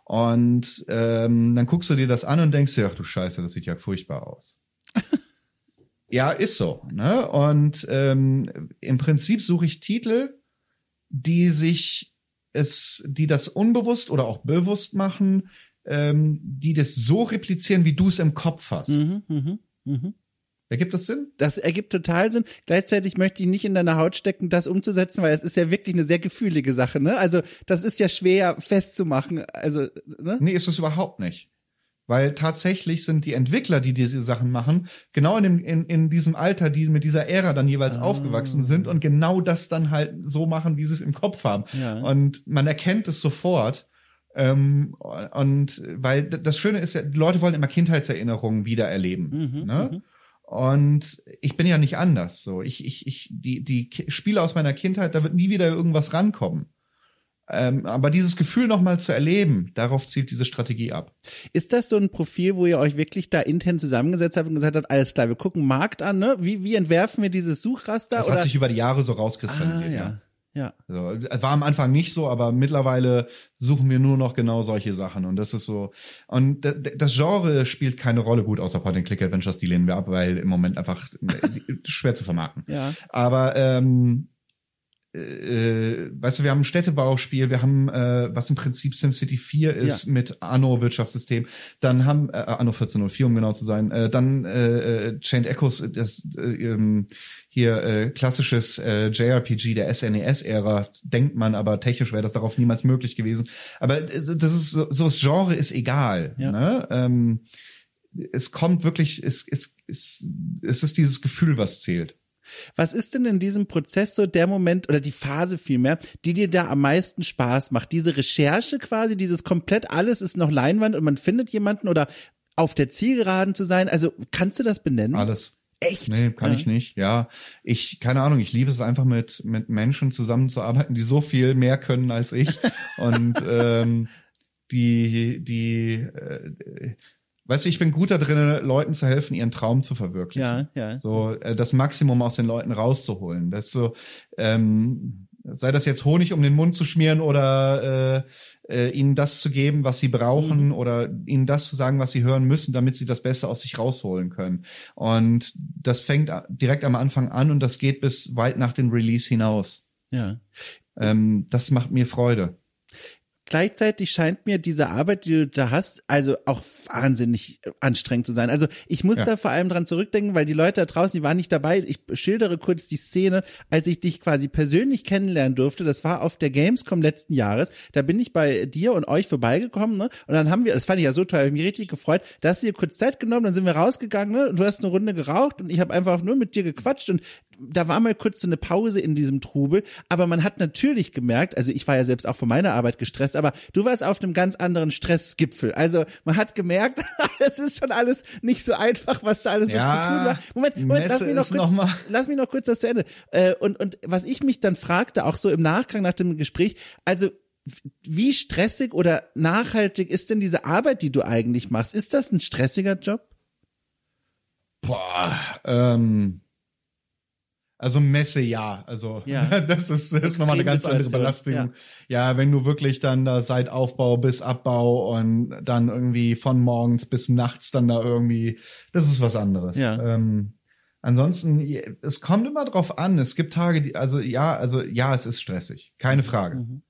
Und ähm, dann guckst du dir das an und denkst dir, ach du Scheiße, das sieht ja furchtbar aus. *laughs* ja, ist so. Ne? Und ähm, im Prinzip suche ich Titel, die sich es, die das unbewusst oder auch bewusst machen, ähm, die das so replizieren, wie du es im Kopf hast. Mhm, mh, mh. Ergibt das Sinn? Das ergibt total Sinn. Gleichzeitig möchte ich nicht in deiner Haut stecken, das umzusetzen, weil es ist ja wirklich eine sehr gefühlige Sache, ne? Also, das ist ja schwer festzumachen. Also, ne? Nee, ist es überhaupt nicht. Weil tatsächlich sind die Entwickler, die diese Sachen machen, genau in, dem, in, in diesem Alter, die mit dieser Ära dann jeweils ah. aufgewachsen sind und genau das dann halt so machen, wie sie es im Kopf haben. Ja. Und man erkennt es sofort. Ähm, und weil das Schöne ist ja, die Leute wollen immer Kindheitserinnerungen wiedererleben. Mhm, ne? Mhm. Und ich bin ja nicht anders. So, ich, ich, ich, die, die Spiele aus meiner Kindheit, da wird nie wieder irgendwas rankommen. Ähm, aber dieses Gefühl nochmal zu erleben, darauf zielt diese Strategie ab. Ist das so ein Profil, wo ihr euch wirklich da intern zusammengesetzt habt und gesagt habt, alles klar, wir gucken Markt an, ne? Wie, wie entwerfen wir dieses Suchraster? Das oder? hat sich über die Jahre so rauskristallisiert, ah, ja. ja. Ja. Also, war am Anfang nicht so, aber mittlerweile suchen wir nur noch genau solche Sachen. Und das ist so. Und das Genre spielt keine Rolle gut, außer Point-and-Click-Adventures, die lehnen wir ab, weil im Moment einfach schwer zu vermarkten. Ja. Aber ähm, äh, weißt du, wir haben ein Städtebauspiel, wir haben, äh, was im Prinzip SimCity 4 ist ja. mit Anno-Wirtschaftssystem, dann haben, äh, Anno 1404, um genau zu sein, äh, dann äh, äh Chained Echoes, das äh, ähm, hier äh, klassisches äh, JRPG der SNES-Ära, denkt man, aber technisch wäre das darauf niemals möglich gewesen. Aber äh, das ist so, so das Genre ist egal. Ja. Ne? Ähm, es kommt wirklich, es, es, es, es ist dieses Gefühl, was zählt. Was ist denn in diesem Prozess so der Moment oder die Phase vielmehr, die dir da am meisten Spaß macht? Diese Recherche quasi, dieses komplett alles ist noch Leinwand und man findet jemanden oder auf der Zielgeraden zu sein? Also kannst du das benennen? Alles. Echt? Nee, kann ja. ich nicht. Ja, ich, keine Ahnung, ich liebe es einfach mit, mit Menschen zusammenzuarbeiten, die so viel mehr können als ich. *laughs* und ähm, die, die, äh, weißt du, ich bin gut da drin, Leuten zu helfen, ihren Traum zu verwirklichen. Ja, ja. So äh, das Maximum aus den Leuten rauszuholen. Das ist so, ähm, sei das jetzt Honig um den Mund zu schmieren oder äh, äh, ihnen das zu geben, was sie brauchen mhm. oder ihnen das zu sagen, was sie hören müssen, damit sie das Beste aus sich rausholen können. Und das fängt direkt am Anfang an und das geht bis weit nach dem Release hinaus. Ja. Ähm, das macht mir Freude. Gleichzeitig scheint mir diese Arbeit, die du da hast, also auch wahnsinnig anstrengend zu sein. Also ich muss ja. da vor allem dran zurückdenken, weil die Leute da draußen, die waren nicht dabei. Ich schildere kurz die Szene, als ich dich quasi persönlich kennenlernen durfte. Das war auf der Gamescom letzten Jahres. Da bin ich bei dir und euch vorbeigekommen, ne? Und dann haben wir, das fand ich ja so toll, ich mich richtig gefreut. Da hast du dir kurz Zeit genommen, dann sind wir rausgegangen, ne? Und du hast eine Runde geraucht und ich habe einfach nur mit dir gequatscht und da war mal kurz so eine Pause in diesem Trubel, aber man hat natürlich gemerkt, also ich war ja selbst auch von meiner Arbeit gestresst, aber du warst auf einem ganz anderen Stressgipfel. Also man hat gemerkt, *laughs* es ist schon alles nicht so einfach, was da alles ja, so zu tun war. Moment, Moment, lass mich noch kurz, noch lass mich noch kurz das zu Ende. Äh, und, und was ich mich dann fragte, auch so im Nachgang nach dem Gespräch, also wie stressig oder nachhaltig ist denn diese Arbeit, die du eigentlich machst? Ist das ein stressiger Job? Boah, ähm, also Messe ja, also ja. *laughs* das ist, das ist nochmal eine ganz andere Belastung. Ja. ja. wenn du wirklich dann da seit Aufbau bis Abbau und dann irgendwie von morgens bis nachts dann da irgendwie, das ist was anderes. Ja. Ähm, ansonsten, es kommt immer drauf an. Es gibt Tage, die, also ja, also ja, es ist stressig, keine Frage. Mhm.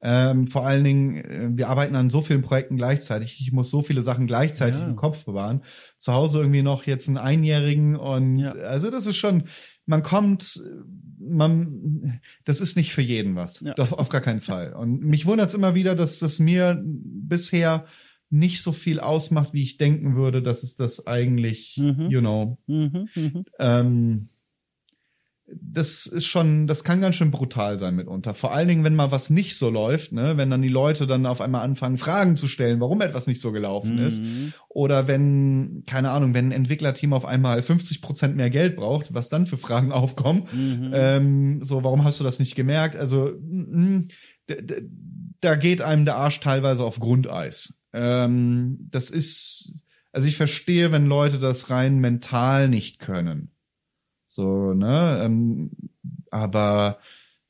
Ähm, vor allen Dingen, äh, wir arbeiten an so vielen Projekten gleichzeitig. Ich muss so viele Sachen gleichzeitig ja. im Kopf bewahren. Zu Hause irgendwie noch jetzt einen Einjährigen und ja. also das ist schon, man kommt, man, das ist nicht für jeden was. Ja. Doch, auf gar keinen Fall. Und mich wundert es immer wieder, dass das mir bisher nicht so viel ausmacht, wie ich denken würde, dass es das eigentlich, mhm. you know. Mhm, mh. ähm, das ist schon, das kann ganz schön brutal sein mitunter. Vor allen Dingen, wenn mal was nicht so läuft, ne, wenn dann die Leute dann auf einmal anfangen, Fragen zu stellen, warum etwas nicht so gelaufen mhm. ist. Oder wenn, keine Ahnung, wenn ein Entwicklerteam auf einmal 50 Prozent mehr Geld braucht, was dann für Fragen aufkommen. Mhm. Ähm, so, warum hast du das nicht gemerkt? Also, da geht einem der Arsch teilweise auf Grundeis. Ähm, das ist, also ich verstehe, wenn Leute das rein mental nicht können. So, ne? Ähm, aber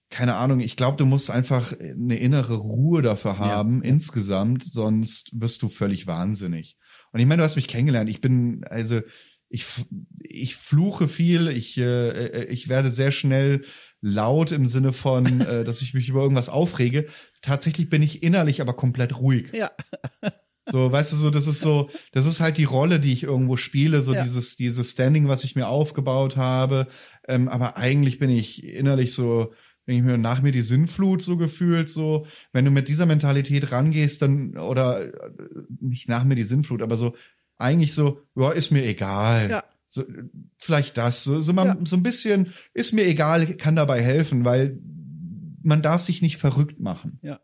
keine Ahnung, ich glaube, du musst einfach eine innere Ruhe dafür haben, ja. insgesamt, sonst wirst du völlig wahnsinnig. Und ich meine, du hast mich kennengelernt. Ich bin, also, ich, ich fluche viel, ich, äh, ich werde sehr schnell laut im Sinne von, *laughs* äh, dass ich mich über irgendwas aufrege. Tatsächlich bin ich innerlich aber komplett ruhig. Ja. So, weißt du, so, das ist so, das ist halt die Rolle, die ich irgendwo spiele, so ja. dieses, dieses Standing, was ich mir aufgebaut habe. Ähm, aber eigentlich bin ich innerlich so, wenn ich mir nach mir die Sinnflut so gefühlt, so, wenn du mit dieser Mentalität rangehst, dann, oder äh, nicht nach mir die Sinnflut, aber so, eigentlich so, ja, ist mir egal. Ja. So, vielleicht das, so, so, mal, ja. so ein bisschen, ist mir egal, kann dabei helfen, weil man darf sich nicht verrückt machen. Ja.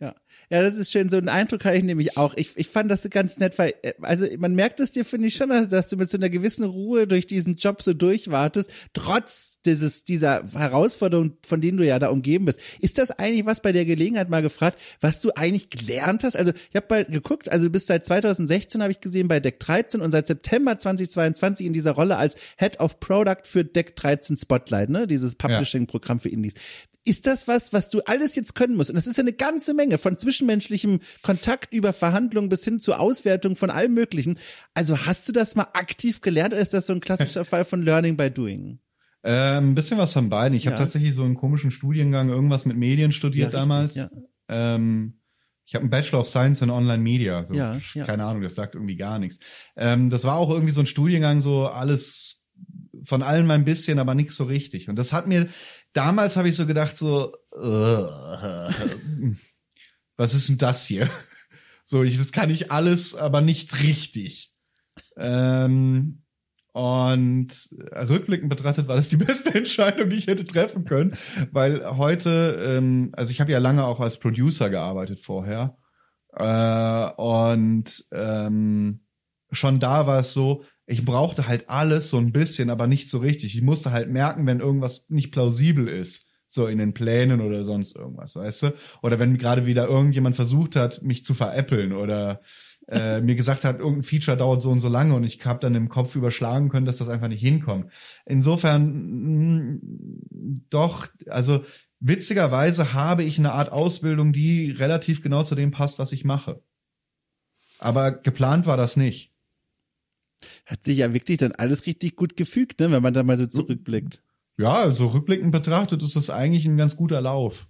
Ja. Ja, das ist schön. So einen Eindruck hatte ich nämlich auch. Ich, ich fand das ganz nett, weil, äh, also man merkt es dir, finde ich schon, dass du mit so einer gewissen Ruhe durch diesen Job so durchwartest, trotz dieses, dieser Herausforderung, von denen du ja da umgeben bist. Ist das eigentlich was bei der Gelegenheit mal gefragt, was du eigentlich gelernt hast? Also ich habe mal geguckt, also bis seit 2016 habe ich gesehen bei Deck 13 und seit September 2022 in dieser Rolle als Head of Product für Deck 13 Spotlight, ne? Dieses Publishing-Programm für Indies ist das was, was du alles jetzt können musst? Und das ist ja eine ganze Menge von zwischenmenschlichem Kontakt über Verhandlungen bis hin zur Auswertung von allem Möglichen. Also hast du das mal aktiv gelernt oder ist das so ein klassischer *laughs* Fall von Learning by Doing? Ein ähm, bisschen was von beiden. Ich ja. habe tatsächlich so einen komischen Studiengang, irgendwas mit Medien studiert ja, damals. ja. ähm, ich habe einen Bachelor of Science in Online Media. So, ja, ja. Keine Ahnung, das sagt irgendwie gar nichts. Ähm, das war auch irgendwie so ein Studiengang, so alles von allem ein bisschen, aber nichts so richtig. Und das hat mir, damals habe ich so gedacht, so, uh, was ist denn das hier? So, ich, das kann ich alles, aber nicht richtig. Ähm, und rückblickend betrachtet war das die *laughs* beste Entscheidung, die ich hätte treffen können, weil heute, ähm, also ich habe ja lange auch als Producer gearbeitet vorher äh, und ähm, schon da war es so, ich brauchte halt alles so ein bisschen, aber nicht so richtig. Ich musste halt merken, wenn irgendwas nicht plausibel ist, so in den Plänen oder sonst irgendwas, weißt du? Oder wenn gerade wieder irgendjemand versucht hat, mich zu veräppeln oder äh, *laughs* mir gesagt hat, irgendein Feature dauert so und so lange und ich habe dann im Kopf überschlagen können, dass das einfach nicht hinkommt. Insofern mh, doch, also witzigerweise habe ich eine Art Ausbildung, die relativ genau zu dem passt, was ich mache. Aber geplant war das nicht. Hat sich ja wirklich dann alles richtig gut gefügt, ne, wenn man da mal so zurückblickt. Ja, also rückblickend betrachtet ist das eigentlich ein ganz guter Lauf.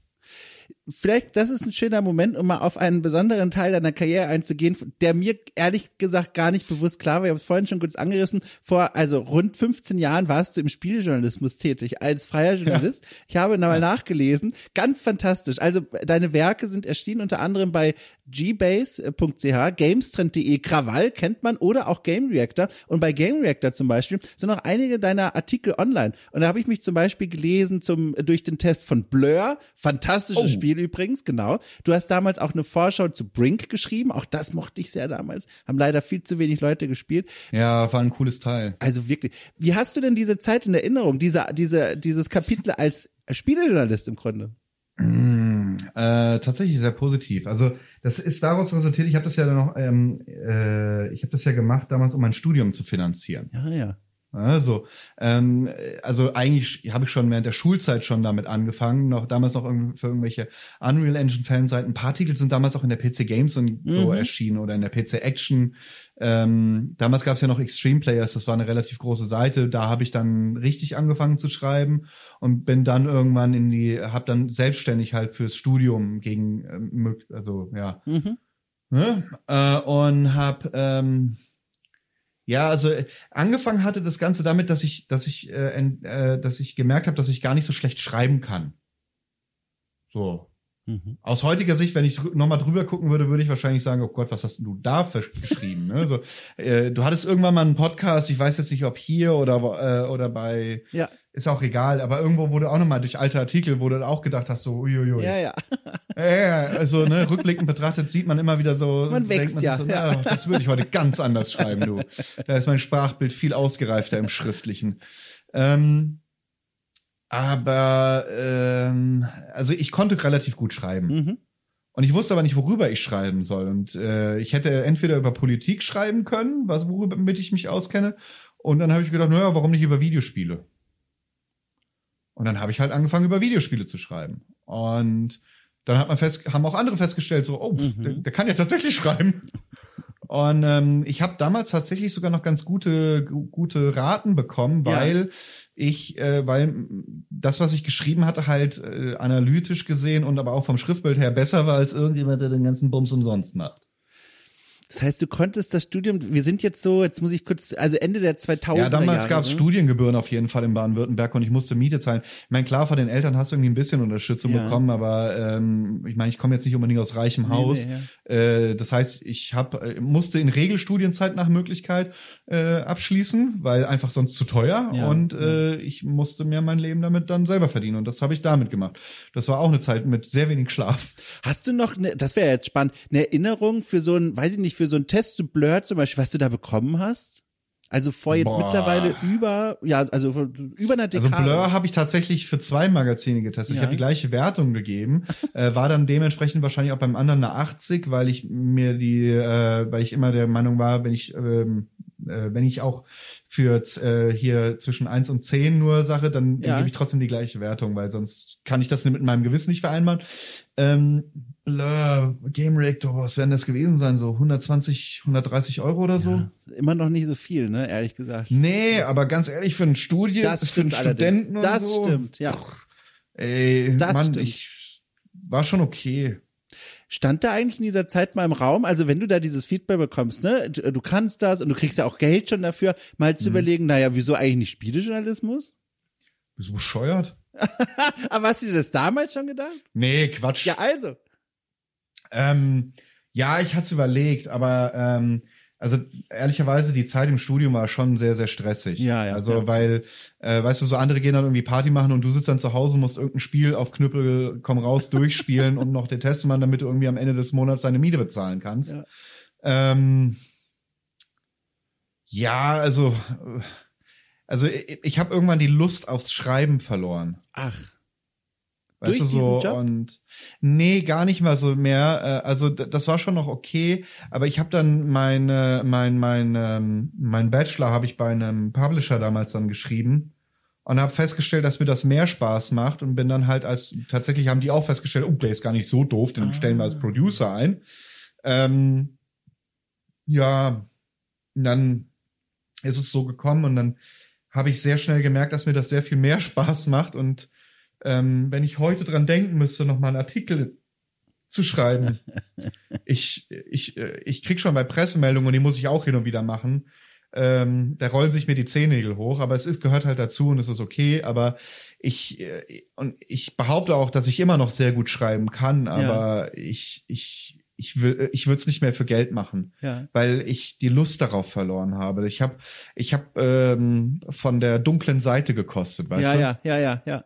Vielleicht, das ist ein schöner Moment, um mal auf einen besonderen Teil deiner Karriere einzugehen, der mir ehrlich gesagt gar nicht bewusst klar war. Ich habe es vorhin schon kurz angerissen. Vor also rund 15 Jahren warst du im Spielejournalismus tätig, als freier Journalist. Ja. Ich habe mal ja. nachgelesen. Ganz fantastisch. Also deine Werke sind erschienen unter anderem bei gbase.ch, gamestrend.de, Krawall kennt man oder auch Game Reactor. Und bei Game Reactor zum Beispiel sind noch einige deiner Artikel online. Und da habe ich mich zum Beispiel gelesen zum durch den Test von Blur. Fantastisches oh. Spiel übrigens, genau. Du hast damals auch eine Vorschau zu Brink geschrieben. Auch das mochte ich sehr damals. Haben leider viel zu wenig Leute gespielt. Ja, war ein cooles Teil. Also wirklich. Wie hast du denn diese Zeit in Erinnerung? Diese, diese, dieses Kapitel als Spielejournalist im Grunde? Mm, äh, tatsächlich sehr positiv. Also das ist daraus resultiert. Ich habe das ja noch, ähm, äh, ich habe das ja gemacht damals, um mein Studium zu finanzieren. Ja, ja. Also, ähm, also eigentlich habe ich schon während der Schulzeit schon damit angefangen, noch damals noch für irgendwelche Unreal Engine Fanseiten. Ein paar Titel sind damals auch in der PC Games und so mhm. erschienen oder in der PC Action. Ähm, damals gab es ja noch Extreme Players, das war eine relativ große Seite. Da habe ich dann richtig angefangen zu schreiben und bin dann irgendwann in die, habe dann selbstständig halt fürs Studium gegen, ähm, also ja, mhm. ne? äh, und habe ähm, ja, also äh, angefangen hatte das Ganze damit, dass ich, dass ich, äh, äh, dass ich gemerkt habe, dass ich gar nicht so schlecht schreiben kann. So. Mhm. Aus heutiger Sicht, wenn ich dr nochmal drüber gucken würde, würde ich wahrscheinlich sagen, oh Gott, was hast du da geschrieben? ne? so, äh, du hattest irgendwann mal einen Podcast, ich weiß jetzt nicht, ob hier oder, äh, oder bei ja ist auch egal, aber irgendwo wurde auch nochmal durch alte Artikel, wo du auch gedacht hast, so uiuiui. Ja, ja. ja, also ne, rückblickend betrachtet sieht man immer wieder so, man wächst, man ja, so, ja. Na, das würde ich heute ganz anders schreiben, du. Da ist mein Sprachbild viel ausgereifter im Schriftlichen. Ähm, aber ähm, also ich konnte relativ gut schreiben. Mhm. Und ich wusste aber nicht, worüber ich schreiben soll. Und äh, ich hätte entweder über Politik schreiben können, was worüber ich mich auskenne. Und dann habe ich gedacht, naja, warum nicht über Videospiele? Und dann habe ich halt angefangen, über Videospiele zu schreiben. Und dann hat man fest, haben auch andere festgestellt, so, oh, mhm. der, der, kann ja tatsächlich schreiben. Und ähm, ich habe damals tatsächlich sogar noch ganz gute, gute Raten bekommen, weil ja. ich, äh, weil das, was ich geschrieben hatte, halt äh, analytisch gesehen und aber auch vom Schriftbild her besser war als irgendjemand, der den ganzen Bums umsonst macht. Das heißt, du konntest das Studium, wir sind jetzt so, jetzt muss ich kurz, also Ende der 2000er Ja, damals gab es ne? Studiengebühren auf jeden Fall in Baden-Württemberg und ich musste Miete zahlen. Ich meine, klar, von den Eltern hast du irgendwie ein bisschen Unterstützung ja. bekommen, aber ähm, ich meine, ich komme jetzt nicht unbedingt aus reichem nee, Haus. Nee, ja. äh, das heißt, ich hab, äh, musste in Regelstudienzeit nach Möglichkeit äh, abschließen, weil einfach sonst zu teuer ja. und äh, ich musste mir mein Leben damit dann selber verdienen und das habe ich damit gemacht. Das war auch eine Zeit mit sehr wenig Schlaf. Hast du noch, ne, das wäre jetzt spannend, eine Erinnerung für so ein, weiß ich nicht, für so einen Test zu Blur zum Beispiel, was du da bekommen hast? Also vor jetzt Boah. mittlerweile über, ja, also über einer Dekade. Also Blur habe ich tatsächlich für zwei Magazine getestet. Ja. Ich habe die gleiche Wertung gegeben, *laughs* äh, war dann dementsprechend wahrscheinlich auch beim anderen eine 80, weil ich mir die, äh, weil ich immer der Meinung war, wenn ich, ähm, äh, wenn ich auch für äh, hier zwischen eins und zehn nur Sache, dann ja. gebe ich trotzdem die gleiche Wertung, weil sonst kann ich das mit meinem Gewissen nicht vereinbaren. Ähm, Blur, Game Reactor, was werden das gewesen sein? So 120, 130 Euro oder so? Ja, immer noch nicht so viel, ne? Ehrlich gesagt. Nee, aber ganz ehrlich, für einen Studien, das für einen Studenten und Das so, stimmt, ja. Ey, das Mann, stimmt. ich war schon okay. Stand da eigentlich in dieser Zeit mal im Raum, also wenn du da dieses Feedback bekommst, ne, du kannst das und du kriegst ja auch Geld schon dafür, mal zu mhm. überlegen, naja, wieso eigentlich nicht Spielejournalismus? Bist du bescheuert? *laughs* Aber hast du dir das damals schon gedacht? Nee, Quatsch. Ja, also. Ähm, ja, ich hatte es überlegt, aber ähm, also ehrlicherweise, die Zeit im Studium war schon sehr, sehr stressig. Ja, ja. Also, ja. weil, äh, weißt du, so andere gehen dann irgendwie Party machen und du sitzt dann zu Hause und musst irgendein Spiel auf Knüppel, komm raus, durchspielen und noch den Test machen, damit du irgendwie am Ende des Monats deine Miete bezahlen kannst. Ja, ähm, ja also, also ich, ich habe irgendwann die Lust aufs Schreiben verloren. Ach. Weißt Durch du so Job? und nee, gar nicht mal so mehr. Äh, also das war schon noch okay, aber ich habe dann meine mein mein ähm, mein Bachelor habe ich bei einem Publisher damals dann geschrieben und habe festgestellt, dass mir das mehr Spaß macht und bin dann halt als tatsächlich haben die auch festgestellt, oh, der ist gar nicht so doof, den ah. stellen wir als Producer ein. Ähm, ja, dann ist es so gekommen und dann habe ich sehr schnell gemerkt, dass mir das sehr viel mehr *laughs* Spaß macht und ähm, wenn ich heute dran denken müsste, noch mal einen Artikel zu schreiben. *laughs* ich, ich, äh, ich krieg schon bei Pressemeldungen, und die muss ich auch hin und wieder machen. Ähm, da rollen sich mir die Zehennägel hoch, aber es ist, gehört halt dazu und es ist okay, aber ich, äh, und ich behaupte auch, dass ich immer noch sehr gut schreiben kann, aber ja. ich, ich, ich will, ich würde es nicht mehr für Geld machen, ja. weil ich die Lust darauf verloren habe. Ich habe, ich habe ähm, von der dunklen Seite gekostet, weißt ja, du? Ja, ja, ja, ja.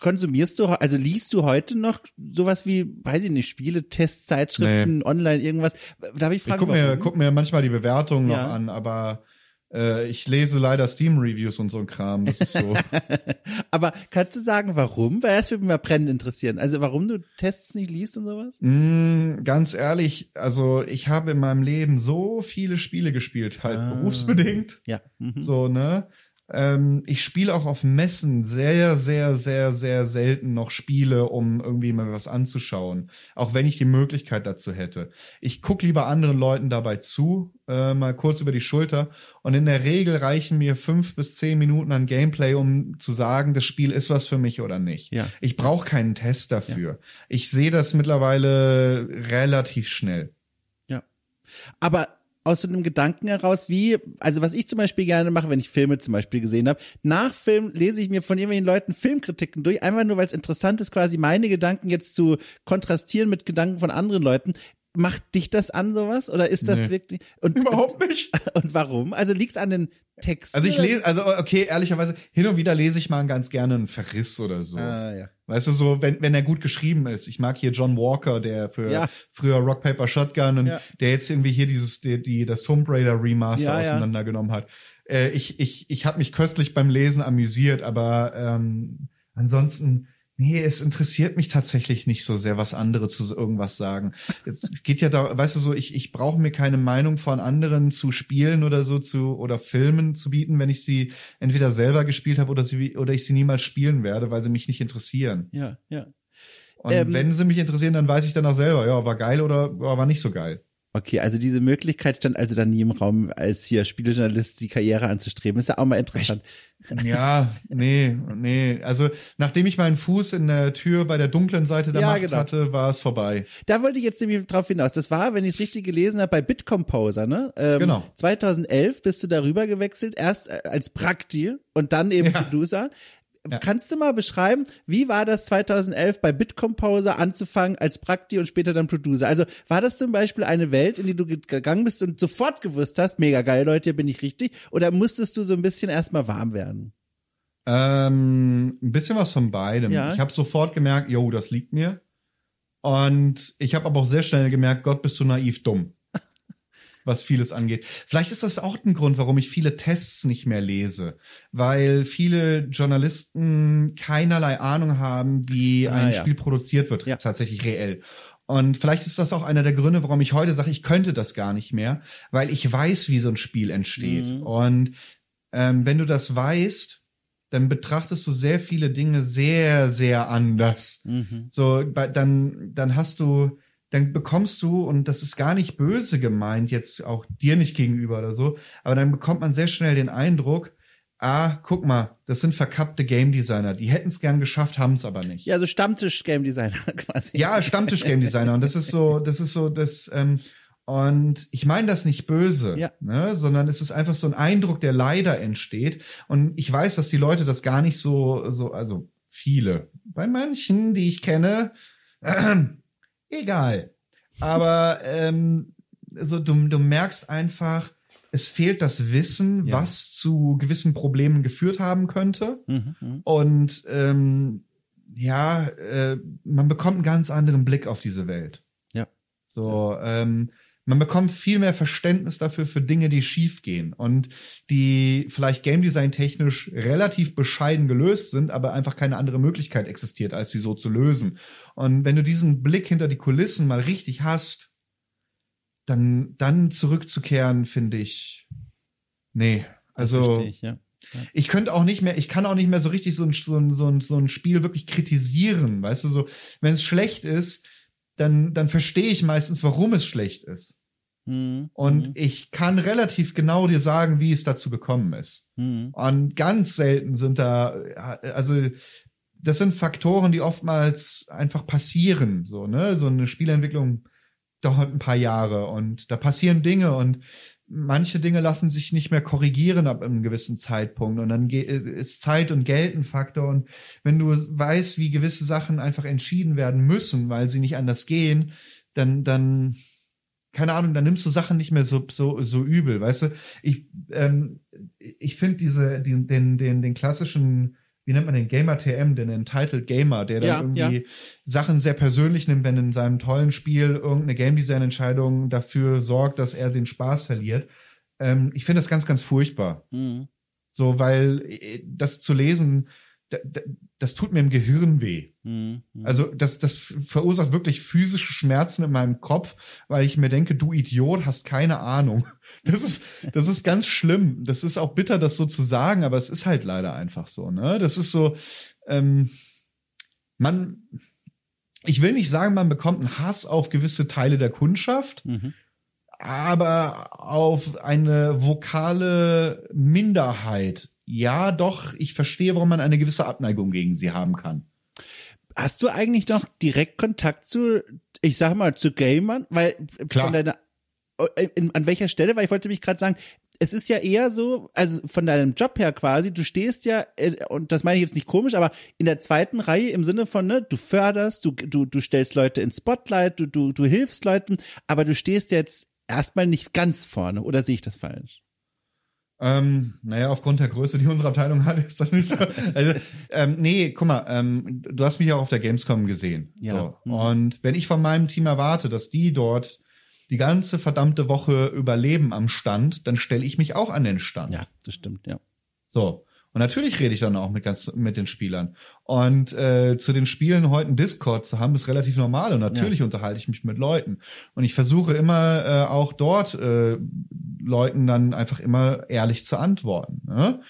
Konsumierst du, also liest du heute noch sowas wie, weiß ich nicht, Spiele, Testzeitschriften, nee. online, irgendwas? Darf ich fragen? Ich guck mir, guck mir manchmal die Bewertungen noch an, aber äh, ich lese leider Steam-Reviews und so ein Kram. Das ist so. *laughs* Aber kannst du sagen, warum? Weil das würde mich mal brennend interessieren. Also warum du Tests nicht liest und sowas? Mm, ganz ehrlich, also ich habe in meinem Leben so viele Spiele gespielt, halt ah. berufsbedingt. Ja. Mhm. So, ne? Ähm, ich spiele auch auf Messen sehr, sehr, sehr, sehr selten noch Spiele, um irgendwie mal was anzuschauen. Auch wenn ich die Möglichkeit dazu hätte. Ich gucke lieber anderen Leuten dabei zu, äh, mal kurz über die Schulter. Und in der Regel reichen mir fünf bis zehn Minuten an Gameplay, um zu sagen, das Spiel ist was für mich oder nicht. Ja. Ich brauche keinen Test dafür. Ja. Ich sehe das mittlerweile relativ schnell. Ja. Aber aus so einem Gedanken heraus, wie, also was ich zum Beispiel gerne mache, wenn ich Filme zum Beispiel gesehen habe, nach Film lese ich mir von irgendwelchen Leuten Filmkritiken durch, einfach nur, weil es interessant ist, quasi meine Gedanken jetzt zu kontrastieren mit Gedanken von anderen Leuten. Macht dich das an sowas oder ist das nee, wirklich und überhaupt nicht? *laughs* Und warum? Also liegt's an den Texten? Also ich lese, also okay, ehrlicherweise hin und wieder lese ich mal ganz gerne einen Verriss oder so. Ah, ja. Weißt du, so, wenn, wenn er gut geschrieben ist. Ich mag hier John Walker, der für ja. früher Rock Paper Shotgun und ja. der jetzt irgendwie hier dieses, die, die das Tomb Raider Remaster ja, auseinandergenommen hat. Äh, ich ich, ich habe mich köstlich beim Lesen amüsiert, aber ähm, ansonsten Nee, es interessiert mich tatsächlich nicht so sehr, was andere zu irgendwas sagen. Es *laughs* geht ja da, weißt du so, ich, ich brauche mir keine Meinung von anderen zu spielen oder so zu oder Filmen zu bieten, wenn ich sie entweder selber gespielt habe oder sie oder ich sie niemals spielen werde, weil sie mich nicht interessieren. Ja, ja. Und ähm, wenn sie mich interessieren, dann weiß ich dann auch selber, ja, war geil oder war nicht so geil. Okay, also diese Möglichkeit stand also dann nie im Raum, als hier Spielejournalist die Karriere anzustreben. Ist ja auch mal interessant. Ja, nee, nee. Also nachdem ich meinen Fuß in der Tür bei der dunklen Seite der ja, Macht genau. hatte, war es vorbei. Da wollte ich jetzt nämlich drauf hinaus. Das war, wenn ich es richtig gelesen habe, bei Bitcomposer, ne? Ähm, genau. 2011 bist du darüber gewechselt, erst als Prakti und dann eben ja. Producer. Ja. Kannst du mal beschreiben, wie war das 2011 bei Bitcomposer anzufangen als Prakti und später dann Producer? Also war das zum Beispiel eine Welt, in die du gegangen bist und sofort gewusst hast, mega geil, Leute, hier bin ich richtig? Oder musstest du so ein bisschen erstmal warm werden? Ähm, ein bisschen was von beidem. Ja. Ich habe sofort gemerkt, yo, das liegt mir. Und ich habe aber auch sehr schnell gemerkt, Gott, bist du naiv dumm was vieles angeht. Vielleicht ist das auch ein Grund, warum ich viele Tests nicht mehr lese, weil viele Journalisten keinerlei Ahnung haben, wie ah, ein ja. Spiel produziert wird, ja. tatsächlich reell. Und vielleicht ist das auch einer der Gründe, warum ich heute sage, ich könnte das gar nicht mehr, weil ich weiß, wie so ein Spiel entsteht. Mhm. Und ähm, wenn du das weißt, dann betrachtest du sehr viele Dinge sehr, sehr anders. Mhm. So, dann, dann hast du dann bekommst du, und das ist gar nicht böse gemeint, jetzt auch dir nicht gegenüber oder so, aber dann bekommt man sehr schnell den Eindruck, ah, guck mal, das sind verkappte Game Designer. Die hätten es gern geschafft, haben es aber nicht. Ja, so Stammtisch Game Designer *laughs* quasi. Ja, Stammtisch Game Designer. Und das ist so, das ist so, das, ähm, und ich meine das nicht böse, ja. ne, sondern es ist einfach so ein Eindruck, der leider entsteht. Und ich weiß, dass die Leute das gar nicht so, so, also viele, bei manchen, die ich kenne, *clears throat* egal. Aber ähm, so, du, du merkst einfach, es fehlt das Wissen, ja. was zu gewissen Problemen geführt haben könnte. Mhm, mhm, Und ähm, ja, äh, man bekommt einen ganz anderen Blick auf diese Welt. Ja. So, ähm, man bekommt viel mehr Verständnis dafür für Dinge, die schiefgehen und die vielleicht Game Design technisch relativ bescheiden gelöst sind, aber einfach keine andere Möglichkeit existiert, als sie so zu lösen. Und wenn du diesen Blick hinter die Kulissen mal richtig hast, dann, dann zurückzukehren, finde ich, nee. Also, ich, ja. Ja. Ich könnte auch nicht mehr, ich kann auch nicht mehr so richtig so ein, so ein, so ein, so ein Spiel wirklich kritisieren, weißt du, so, wenn es schlecht ist, dann, dann verstehe ich meistens, warum es schlecht ist. Mhm. Und mhm. ich kann relativ genau dir sagen, wie es dazu gekommen ist. Mhm. Und ganz selten sind da, also das sind Faktoren, die oftmals einfach passieren. So, ne? So eine Spielentwicklung dauert ein paar Jahre und da passieren Dinge und manche Dinge lassen sich nicht mehr korrigieren ab einem gewissen Zeitpunkt und dann ist Zeit und Geld ein Faktor und wenn du weißt, wie gewisse Sachen einfach entschieden werden müssen, weil sie nicht anders gehen, dann dann keine Ahnung, dann nimmst du Sachen nicht mehr so so so übel, weißt du? Ich ähm, ich finde diese den den den den klassischen wie nennt man den Gamer TM, den Entitled Gamer, der dann ja, irgendwie ja. Sachen sehr persönlich nimmt, wenn in seinem tollen Spiel irgendeine Game Design Entscheidung dafür sorgt, dass er den Spaß verliert. Ähm, ich finde das ganz, ganz furchtbar. Mhm. So, weil äh, das zu lesen, das tut mir im Gehirn weh. Mhm. Also das, das verursacht wirklich physische Schmerzen in meinem Kopf, weil ich mir denke, du Idiot, hast keine Ahnung. Das ist, das ist ganz schlimm. Das ist auch bitter, das so zu sagen, aber es ist halt leider einfach so. Ne? Das ist so, ähm, man, ich will nicht sagen, man bekommt einen Hass auf gewisse Teile der Kundschaft, mhm. aber auf eine vokale Minderheit. Ja, doch, ich verstehe, warum man eine gewisse Abneigung gegen sie haben kann. Hast du eigentlich noch direkt Kontakt zu, ich sag mal, zu Gamern? Weil Klar. von deiner äh, in, an welcher Stelle? Weil ich wollte mich gerade sagen, es ist ja eher so, also von deinem Job her quasi, du stehst ja, äh, und das meine ich jetzt nicht komisch, aber in der zweiten Reihe im Sinne von, ne, du förderst, du, du, du stellst Leute ins Spotlight, du, du, du hilfst Leuten, aber du stehst jetzt erstmal nicht ganz vorne, oder sehe ich das falsch? Ähm, naja, aufgrund der Größe, die unsere Abteilung hat, ist das nicht so. *laughs* Also, ähm, nee, guck mal, ähm, du hast mich auch auf der Gamescom gesehen. Ja. So. Mhm. Und wenn ich von meinem Team erwarte, dass die dort die ganze verdammte Woche überleben am Stand, dann stelle ich mich auch an den Stand. Ja, das stimmt, ja. So. Und natürlich rede ich dann auch mit ganz mit den Spielern. Und äh, zu den Spielen heute einen Discord zu haben, ist relativ normal. Und natürlich ja. unterhalte ich mich mit Leuten. Und ich versuche immer äh, auch dort äh, Leuten dann einfach immer ehrlich zu antworten. Ne?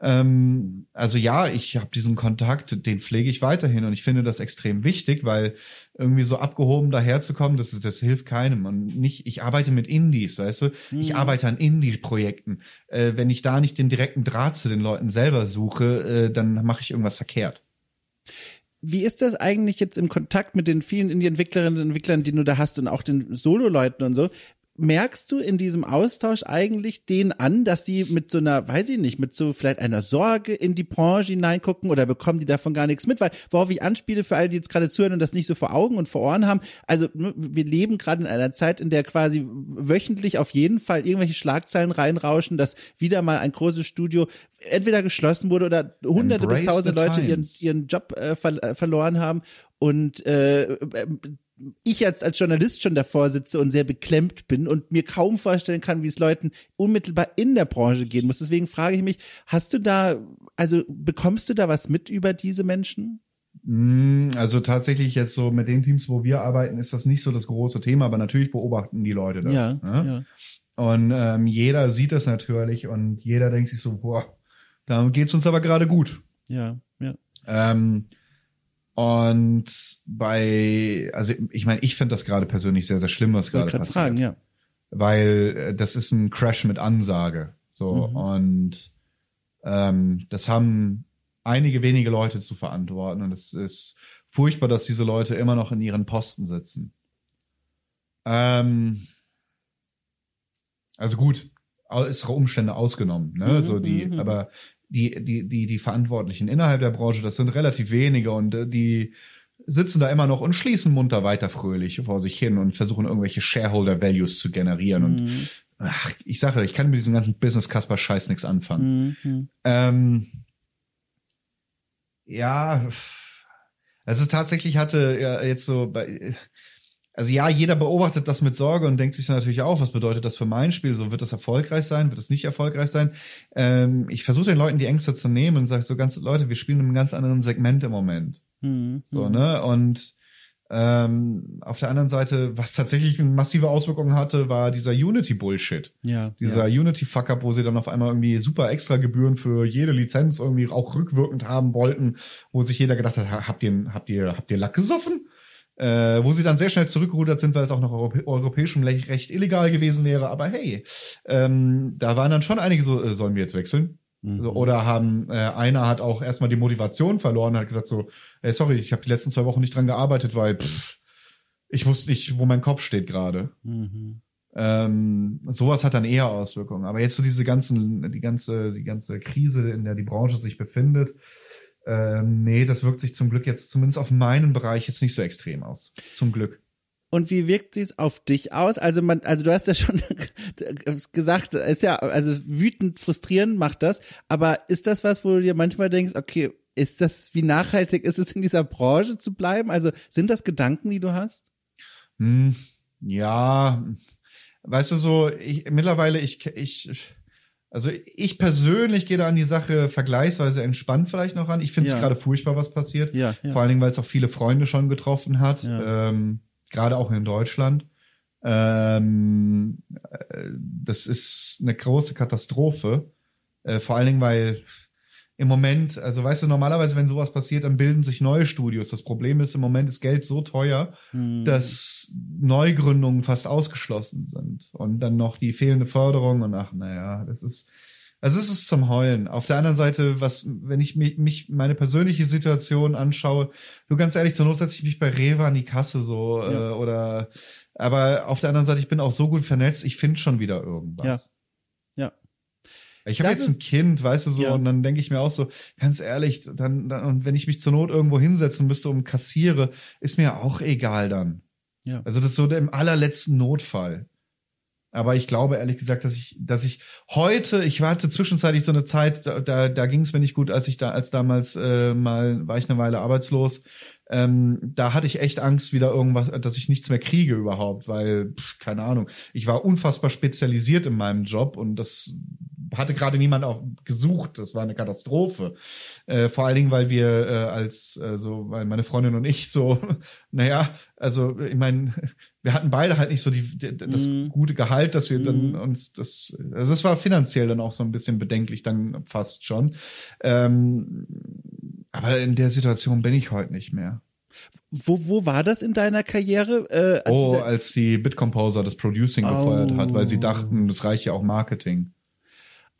Ähm, also ja, ich habe diesen Kontakt, den pflege ich weiterhin und ich finde das extrem wichtig, weil irgendwie so abgehoben daherzukommen, das, das hilft keinem. Und nicht, ich arbeite mit Indies, weißt du? Mhm. Ich arbeite an Indie-Projekten. Äh, wenn ich da nicht den direkten Draht zu den Leuten selber suche, äh, dann mache ich irgendwas verkehrt. Wie ist das eigentlich jetzt im Kontakt mit den vielen Indie-Entwicklerinnen und Entwicklern, die du da hast und auch den Solo-Leuten und so? Merkst du in diesem Austausch eigentlich denen an, dass die mit so einer, weiß ich nicht, mit so vielleicht einer Sorge in die Branche hineingucken oder bekommen die davon gar nichts mit? Weil, worauf ich anspiele für alle, die jetzt gerade zuhören und das nicht so vor Augen und vor Ohren haben, also ne, wir leben gerade in einer Zeit, in der quasi wöchentlich auf jeden Fall irgendwelche Schlagzeilen reinrauschen, dass wieder mal ein großes Studio entweder geschlossen wurde oder hunderte Embrace bis tausende Leute ihren, ihren Job äh, ver äh, verloren haben. Und äh, ich jetzt als Journalist schon davor sitze und sehr beklemmt bin und mir kaum vorstellen kann, wie es Leuten unmittelbar in der Branche gehen muss. Deswegen frage ich mich, hast du da, also bekommst du da was mit über diese Menschen? Mm, also tatsächlich jetzt so mit den Teams, wo wir arbeiten, ist das nicht so das große Thema, aber natürlich beobachten die Leute das. Ja, ne? ja. Und ähm, jeder sieht das natürlich und jeder denkt sich so, boah, da geht's uns aber gerade gut. Ja, ja. Ähm, und bei, also ich meine, ich finde das gerade persönlich sehr, sehr schlimm, was gerade passiert. Fragen, ja. Weil äh, das ist ein Crash mit Ansage. So, mhm. und ähm, das haben einige wenige Leute zu verantworten. Und es ist furchtbar, dass diese Leute immer noch in ihren Posten sitzen. Ähm, also gut, ist Umstände ausgenommen, ne? Mhm, so die, mhm. aber die, die, die, die Verantwortlichen innerhalb der Branche, das sind relativ wenige und äh, die sitzen da immer noch und schließen munter weiter fröhlich vor sich hin und versuchen irgendwelche Shareholder Values zu generieren. Mhm. Und ach, ich sage, ich kann mit diesem ganzen Business Casper Scheiß nichts anfangen. Mhm. Ähm, ja, also tatsächlich hatte ja jetzt so bei also ja, jeder beobachtet das mit Sorge und denkt sich dann natürlich auch, was bedeutet das für mein Spiel? So wird das erfolgreich sein, wird es nicht erfolgreich sein? Ähm, ich versuche den Leuten die Ängste zu nehmen und sage so ganz Leute, wir spielen in einem ganz anderen Segment im Moment. Mhm. So ne und ähm, auf der anderen Seite, was tatsächlich massive Auswirkungen hatte, war dieser Unity-Bullshit. Ja. Dieser ja. Unity-Fuck-up, wo sie dann auf einmal irgendwie super extra Gebühren für jede Lizenz irgendwie auch rückwirkend haben wollten, wo sich jeder gedacht hat, habt ihr, habt ihr, habt ihr Lack gesoffen? Äh, wo sie dann sehr schnell zurückgerudert sind, weil es auch noch europä europäischem Recht illegal gewesen wäre. Aber hey, ähm, da waren dann schon einige so, äh, sollen wir jetzt wechseln? Mhm. Oder haben, äh, einer hat auch erstmal die Motivation verloren, hat gesagt so, ey, sorry, ich habe die letzten zwei Wochen nicht dran gearbeitet, weil pff, ich wusste nicht, wo mein Kopf steht gerade. Mhm. Ähm, sowas hat dann eher Auswirkungen. Aber jetzt so diese ganzen, die ganze, die ganze Krise, in der die Branche sich befindet, äh, nee, das wirkt sich zum Glück jetzt zumindest auf meinen Bereich jetzt nicht so extrem aus. Zum Glück. Und wie wirkt sie es auf dich aus? Also man, also du hast ja schon *laughs* gesagt, ist ja, also wütend, frustrierend macht das. Aber ist das was, wo du dir manchmal denkst, okay, ist das, wie nachhaltig ist es in dieser Branche zu bleiben? Also sind das Gedanken, die du hast? Hm, ja, weißt du so, ich, mittlerweile, ich, ich, also ich persönlich gehe da an die Sache vergleichsweise entspannt vielleicht noch an. Ich finde es ja. gerade furchtbar, was passiert. Ja, ja. Vor allen Dingen, weil es auch viele Freunde schon getroffen hat. Ja. Ähm, gerade auch in Deutschland. Ähm, äh, das ist eine große Katastrophe. Äh, vor allen Dingen, weil im Moment, also weißt du, normalerweise, wenn sowas passiert, dann bilden sich neue Studios. Das Problem ist, im Moment ist Geld so teuer, hm. dass Neugründungen fast ausgeschlossen sind. Und dann noch die fehlende Förderung und ach, naja, das ist, also es ist zum Heulen. Auf der anderen Seite, was, wenn ich mich, mich meine persönliche Situation anschaue, du ganz ehrlich, zur Not setze ich mich bei Rewe an die Kasse so ja. äh, oder aber auf der anderen Seite, ich bin auch so gut vernetzt, ich finde schon wieder irgendwas. Ja. Ich habe jetzt ein Kind, weißt du so, ja. und dann denke ich mir auch so, ganz ehrlich, dann, dann, und wenn ich mich zur Not irgendwo hinsetzen müsste um kassiere, ist mir auch egal dann. Ja. Also das ist so der im allerletzten Notfall. Aber ich glaube ehrlich gesagt, dass ich, dass ich heute, ich hatte zwischenzeitlich so eine Zeit, da, da, da ging es mir nicht gut, als ich da, als damals äh, mal war ich eine Weile arbeitslos. Ähm, da hatte ich echt Angst, wieder irgendwas, dass ich nichts mehr kriege überhaupt, weil, pff, keine Ahnung, ich war unfassbar spezialisiert in meinem Job und das hatte gerade niemand auch gesucht. Das war eine Katastrophe. Äh, vor allen Dingen, weil wir äh, als, äh, so, weil meine Freundin und ich so, *laughs* naja, also ich meine, wir hatten beide halt nicht so die, die das mm. gute Gehalt, dass wir mm. dann mhm. uns das, also es war finanziell dann auch so ein bisschen bedenklich, dann fast schon. Ähm, aber in der Situation bin ich heute nicht mehr. Wo, wo war das in deiner Karriere? Äh, als oh, als die Bitcomposer das Producing oh. gefeuert hat, weil sie dachten, das reicht ja auch Marketing.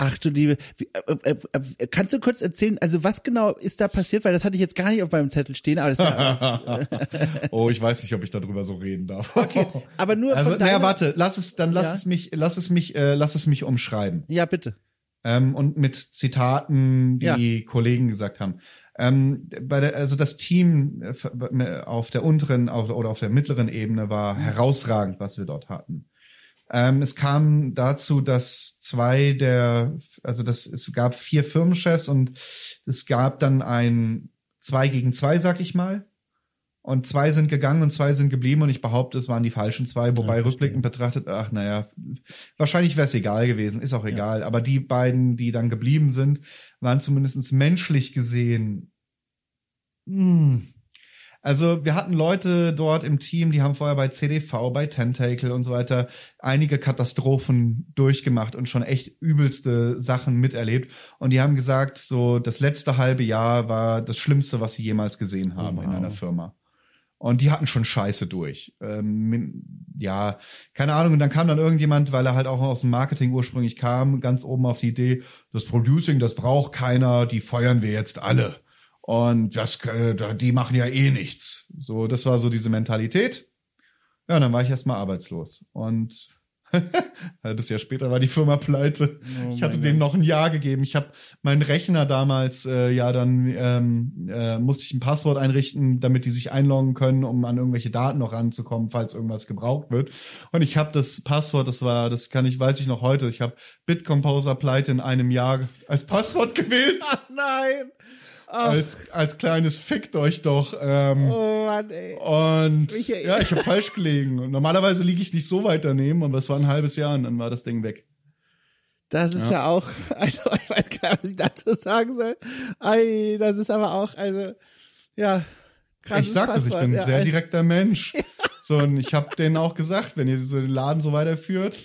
Ach du Liebe, Wie, äh, äh, äh, kannst du kurz erzählen, also was genau ist da passiert? Weil das hatte ich jetzt gar nicht auf meinem Zettel stehen. Aber das ja *laughs* oh, ich weiß nicht, ob ich darüber so reden darf. *laughs* Okay, aber nur also, von deiner... Naja, warte, lass es, dann lass ja? es mich, lass es mich, äh, lass es mich umschreiben. Ja, bitte. Ähm, und mit Zitaten, die ja. Kollegen gesagt haben. Ähm, bei der, also das Team äh, auf der unteren auf, oder auf der mittleren Ebene war mhm. herausragend, was wir dort hatten. Ähm, es kam dazu, dass zwei der, also das, es gab vier Firmenchefs und es gab dann ein zwei gegen zwei, sag ich mal. Und zwei sind gegangen und zwei sind geblieben und ich behaupte, es waren die falschen zwei, wobei ja, rückblickend betrachtet, ach naja, wahrscheinlich wäre es egal gewesen, ist auch egal. Ja. Aber die beiden, die dann geblieben sind, waren zumindest menschlich gesehen mh, hm, also wir hatten Leute dort im Team, die haben vorher bei CDV, bei Tentacle und so weiter einige Katastrophen durchgemacht und schon echt übelste Sachen miterlebt. Und die haben gesagt, so das letzte halbe Jahr war das Schlimmste, was sie jemals gesehen haben wow. in einer Firma. Und die hatten schon Scheiße durch. Ähm, ja, keine Ahnung. Und dann kam dann irgendjemand, weil er halt auch aus dem Marketing ursprünglich kam, ganz oben auf die Idee, das Producing, das braucht keiner, die feuern wir jetzt alle. Und das, äh, die machen ja eh nichts. So, das war so diese Mentalität. Ja, und dann war ich erstmal arbeitslos. Und *laughs* ein halbes Jahr später war die Firma pleite. Oh ich hatte denen noch ein Jahr gegeben. Ich habe meinen Rechner damals, äh, ja, dann ähm, äh, musste ich ein Passwort einrichten, damit die sich einloggen können, um an irgendwelche Daten noch ranzukommen, falls irgendwas gebraucht wird. Und ich habe das Passwort, das war, das kann ich, weiß ich noch heute, ich habe Bitcomposer pleite in einem Jahr als Passwort *laughs* gewählt. Ach nein! Als, als kleines Fickt euch doch. Ähm, oh Mann, ey. Und Michael. ja, ich habe falsch gelegen. Und normalerweise liege ich nicht so weit daneben, aber es war ein halbes Jahr und dann war das Ding weg. Das ist ja, ja auch, also ich weiß gar nicht, was ich dazu sagen soll. Ei, das ist aber auch, also, ja, Ich sag das, ich bin ein ja, sehr also, direkter Mensch. *laughs* So, und ich habe denen auch gesagt, wenn ihr den Laden so weiterführt,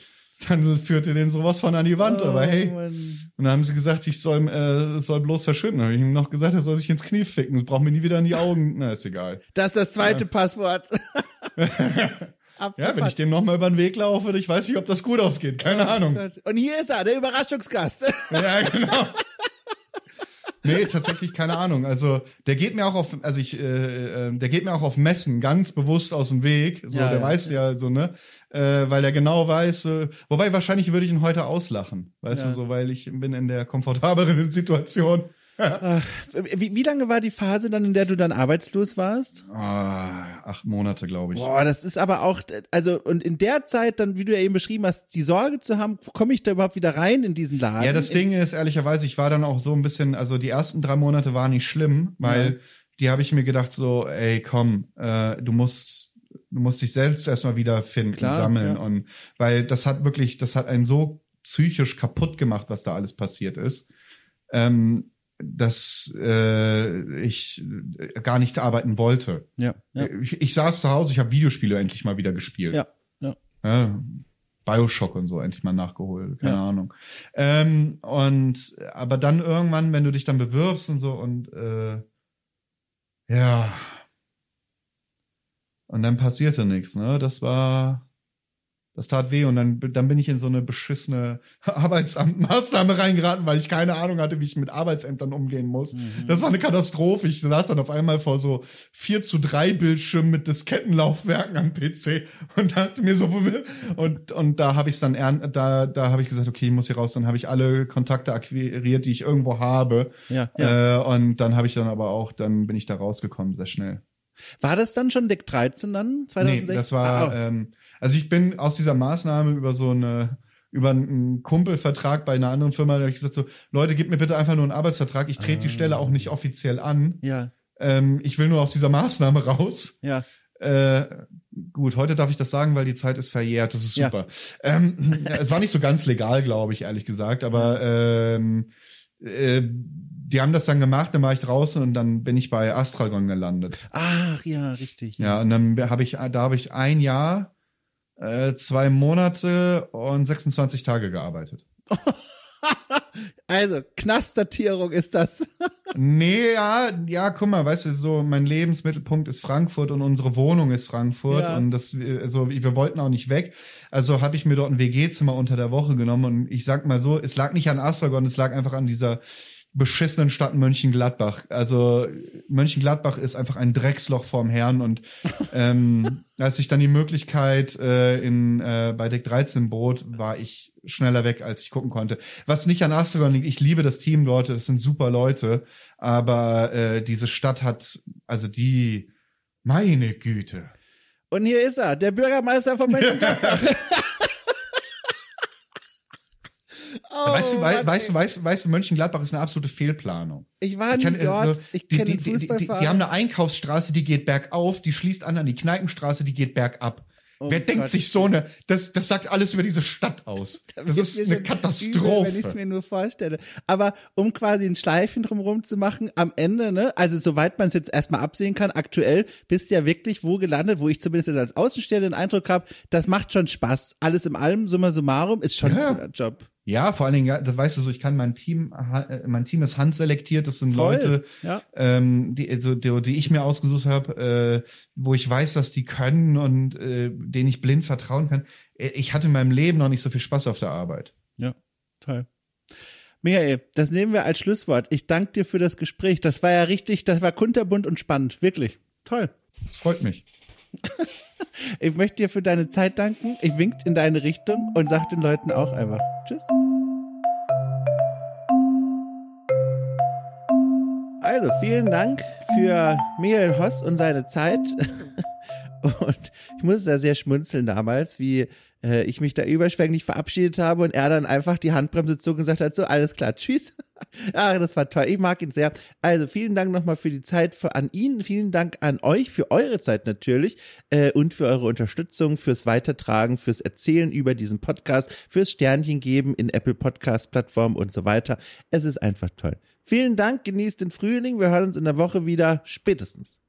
dann führt ihr den sowas von an die Wand. Oh, aber hey, Mann. und dann haben sie gesagt, ich soll, äh, soll bloß verschwinden. Dann habe ich ihm noch gesagt, er soll sich ins Knie ficken. Das braucht mir nie wieder in die Augen. Na, ist egal. Das ist das zweite ja. Passwort. *laughs* ja, wenn ich dem nochmal über den Weg laufe, ich weiß nicht, ob das gut ausgeht. Keine oh, Ahnung. Gott. Und hier ist er, der Überraschungsgast. *laughs* ja, genau. Nee, tatsächlich keine Ahnung. Also der geht mir auch auf, also ich, äh, äh, der geht mir auch auf Messen ganz bewusst aus dem Weg. So, Ja, der ja, weiß ja, so ne, äh, weil er genau weiß. Äh, wobei wahrscheinlich würde ich ihn heute auslachen, weißt Ja. du, so, weil ich bin in der komfortableren *laughs* Situation. Ach, wie, wie lange war die Phase dann, in der du dann arbeitslos warst? Ah, acht Monate, glaube ich. Boah, das ist aber auch, also, und in der Zeit dann, wie du ja eben beschrieben hast, die Sorge zu haben, komme ich da überhaupt wieder rein in diesen Laden? Ja, das Ding ist, ehrlicherweise, ich war dann auch so ein bisschen, also die ersten drei Monate waren nicht schlimm, weil Ja. die habe ich mir gedacht, so, ey, komm, äh, du musst, du musst dich selbst erstmal wieder finden, Klar, sammeln. ja. Und weil das hat wirklich, das hat einen so psychisch kaputt gemacht, was da alles passiert ist. Ähm, dass äh, ich gar nicht arbeiten wollte. Ja, ja. Ich, ich saß zu Hause, ich habe Videospiele endlich mal wieder gespielt. Ja, ja. Ja, Bioshock und so endlich mal nachgeholt, keine Ja. Ahnung. Ähm, und aber dann irgendwann, wenn du dich dann bewirbst und so und äh, ja. Und dann passierte nichts, ne? Das war, das tat weh und dann, dann bin ich in so eine beschissene *laughs* Arbeitsamtmaßnahme reingeraten, weil ich keine Ahnung hatte, wie ich mit Arbeitsämtern umgehen muss. Mhm. Das war eine Katastrophe. Ich saß dann auf einmal vor so 4 zu 3 Bildschirmen mit Diskettenlaufwerken am PC und dachte mir so, *laughs* und, und da habe ich dann, da, da habe ich gesagt, okay, ich muss hier raus. Dann habe ich alle Kontakte akquiriert, die ich irgendwo habe. ja, ja. Äh, und dann habe ich dann aber auch, dann bin ich da rausgekommen, sehr schnell. War das dann schon Deck 13 dann? 2016? Nee, das war, Ah, oh. ähm, also ich bin aus dieser Maßnahme über so eine, über einen Kumpelvertrag bei einer anderen Firma, da habe ich gesagt so, Leute, gebt mir bitte einfach nur einen Arbeitsvertrag, ich trete die Ah. Stelle auch nicht offiziell an. ja, Ähm, ich will nur aus dieser Maßnahme raus. ja. Äh, gut, heute darf ich das sagen, weil die Zeit ist verjährt. Das ist Ja. super. Ähm, *laughs* es war nicht so ganz legal, glaube ich, ehrlich gesagt, aber ähm, äh, die haben das dann gemacht, dann war ich draußen und dann bin ich bei Astragon gelandet. Ach ja, richtig. Ja, und dann habe ich, da habe ich ein Jahr, äh, zwei Monate und 26 Tage gearbeitet. *laughs* Also, Knastdatierung ist das. *laughs* Nee, ja, ja, guck mal, weißt du, so mein Lebensmittelpunkt ist Frankfurt und unsere Wohnung ist Frankfurt Ja. und das, also wir wollten auch nicht weg. Also habe ich mir dort ein WG-Zimmer unter der Woche genommen und ich sag mal so, es lag nicht an Astragon, es lag einfach an dieser beschissenen Stadt Mönchengladbach. Also Mönchengladbach ist einfach ein Drecksloch vorm Herrn und *laughs* ähm, als ich dann die Möglichkeit äh, in äh, bei Deck 13 bot, war ich schneller weg, als ich gucken konnte. Was nicht an Astragon liegt, ich liebe das Team dort, das sind super Leute, aber äh, diese Stadt hat, also die, meine Güte. Und hier ist er, der Bürgermeister von *laughs* Mönchengladbach. *laughs* oh, weißt du, wei Mann, weißt du, weißt du, weißt du, Mönchengladbach ist eine absolute Fehlplanung. ich war nie Ich kann, dort, ich die, kenne die, die, die, die, haben eine Einkaufsstraße, die geht bergauf, die schließt an an die Kneipenstraße, die geht bergab. Oh Wer Gott. denkt sich so eine, das, das sagt alles über diese Stadt aus. *laughs* Das ist eine Katastrophe. Übel, wenn ich es mir nur vorstelle. Aber um quasi ein Schleifchen drumherum zu machen, am Ende, ne, also soweit man es jetzt erstmal absehen kann, aktuell bist du ja wirklich wo gelandet, wo ich zumindest jetzt als Außenstehender den Eindruck habe, das macht schon Spaß. Alles im allem, summa summarum, ist schon Ja. ein cooler Job. Ja, vor allen Dingen, das weißt du so, ich kann mein Team, äh, mein Team ist handselektiert, das sind Voll, Leute, ja. ähm, die, also, die, die ich mir ausgesucht habe, äh, wo ich weiß, was die können und äh, denen ich blind vertrauen kann. Äh, Ich hatte in meinem Leben noch nicht so viel Spaß auf der Arbeit. Ja, toll. Michael, das nehmen wir als Schlusswort. Ich danke dir für das Gespräch. Das war ja richtig, das war kunterbunt und spannend. Wirklich. Toll. Das freut mich. *laughs* Ich möchte dir für deine Zeit danken. Ich winkt in deine Richtung und sag den Leuten auch einfach Tschüss. Also, vielen Dank für Michael Hoss und seine Zeit. *laughs* Und ich muss da sehr schmunzeln damals, wie äh, ich mich da überschwänglich verabschiedet habe und er dann einfach die Handbremse zog und gesagt hat, so, alles klar, tschüss. *laughs* ja, das war toll. Ich mag ihn sehr. Also vielen Dank nochmal für die Zeit für, an ihn. Vielen Dank an euch für eure Zeit natürlich äh, und für eure Unterstützung, fürs Weitertragen, fürs Erzählen über diesen Podcast, fürs Sternchen geben in Apple Podcast Plattform und so weiter. Es ist einfach toll. Vielen Dank, genießt den Frühling. Wir hören uns in der Woche wieder, spätestens.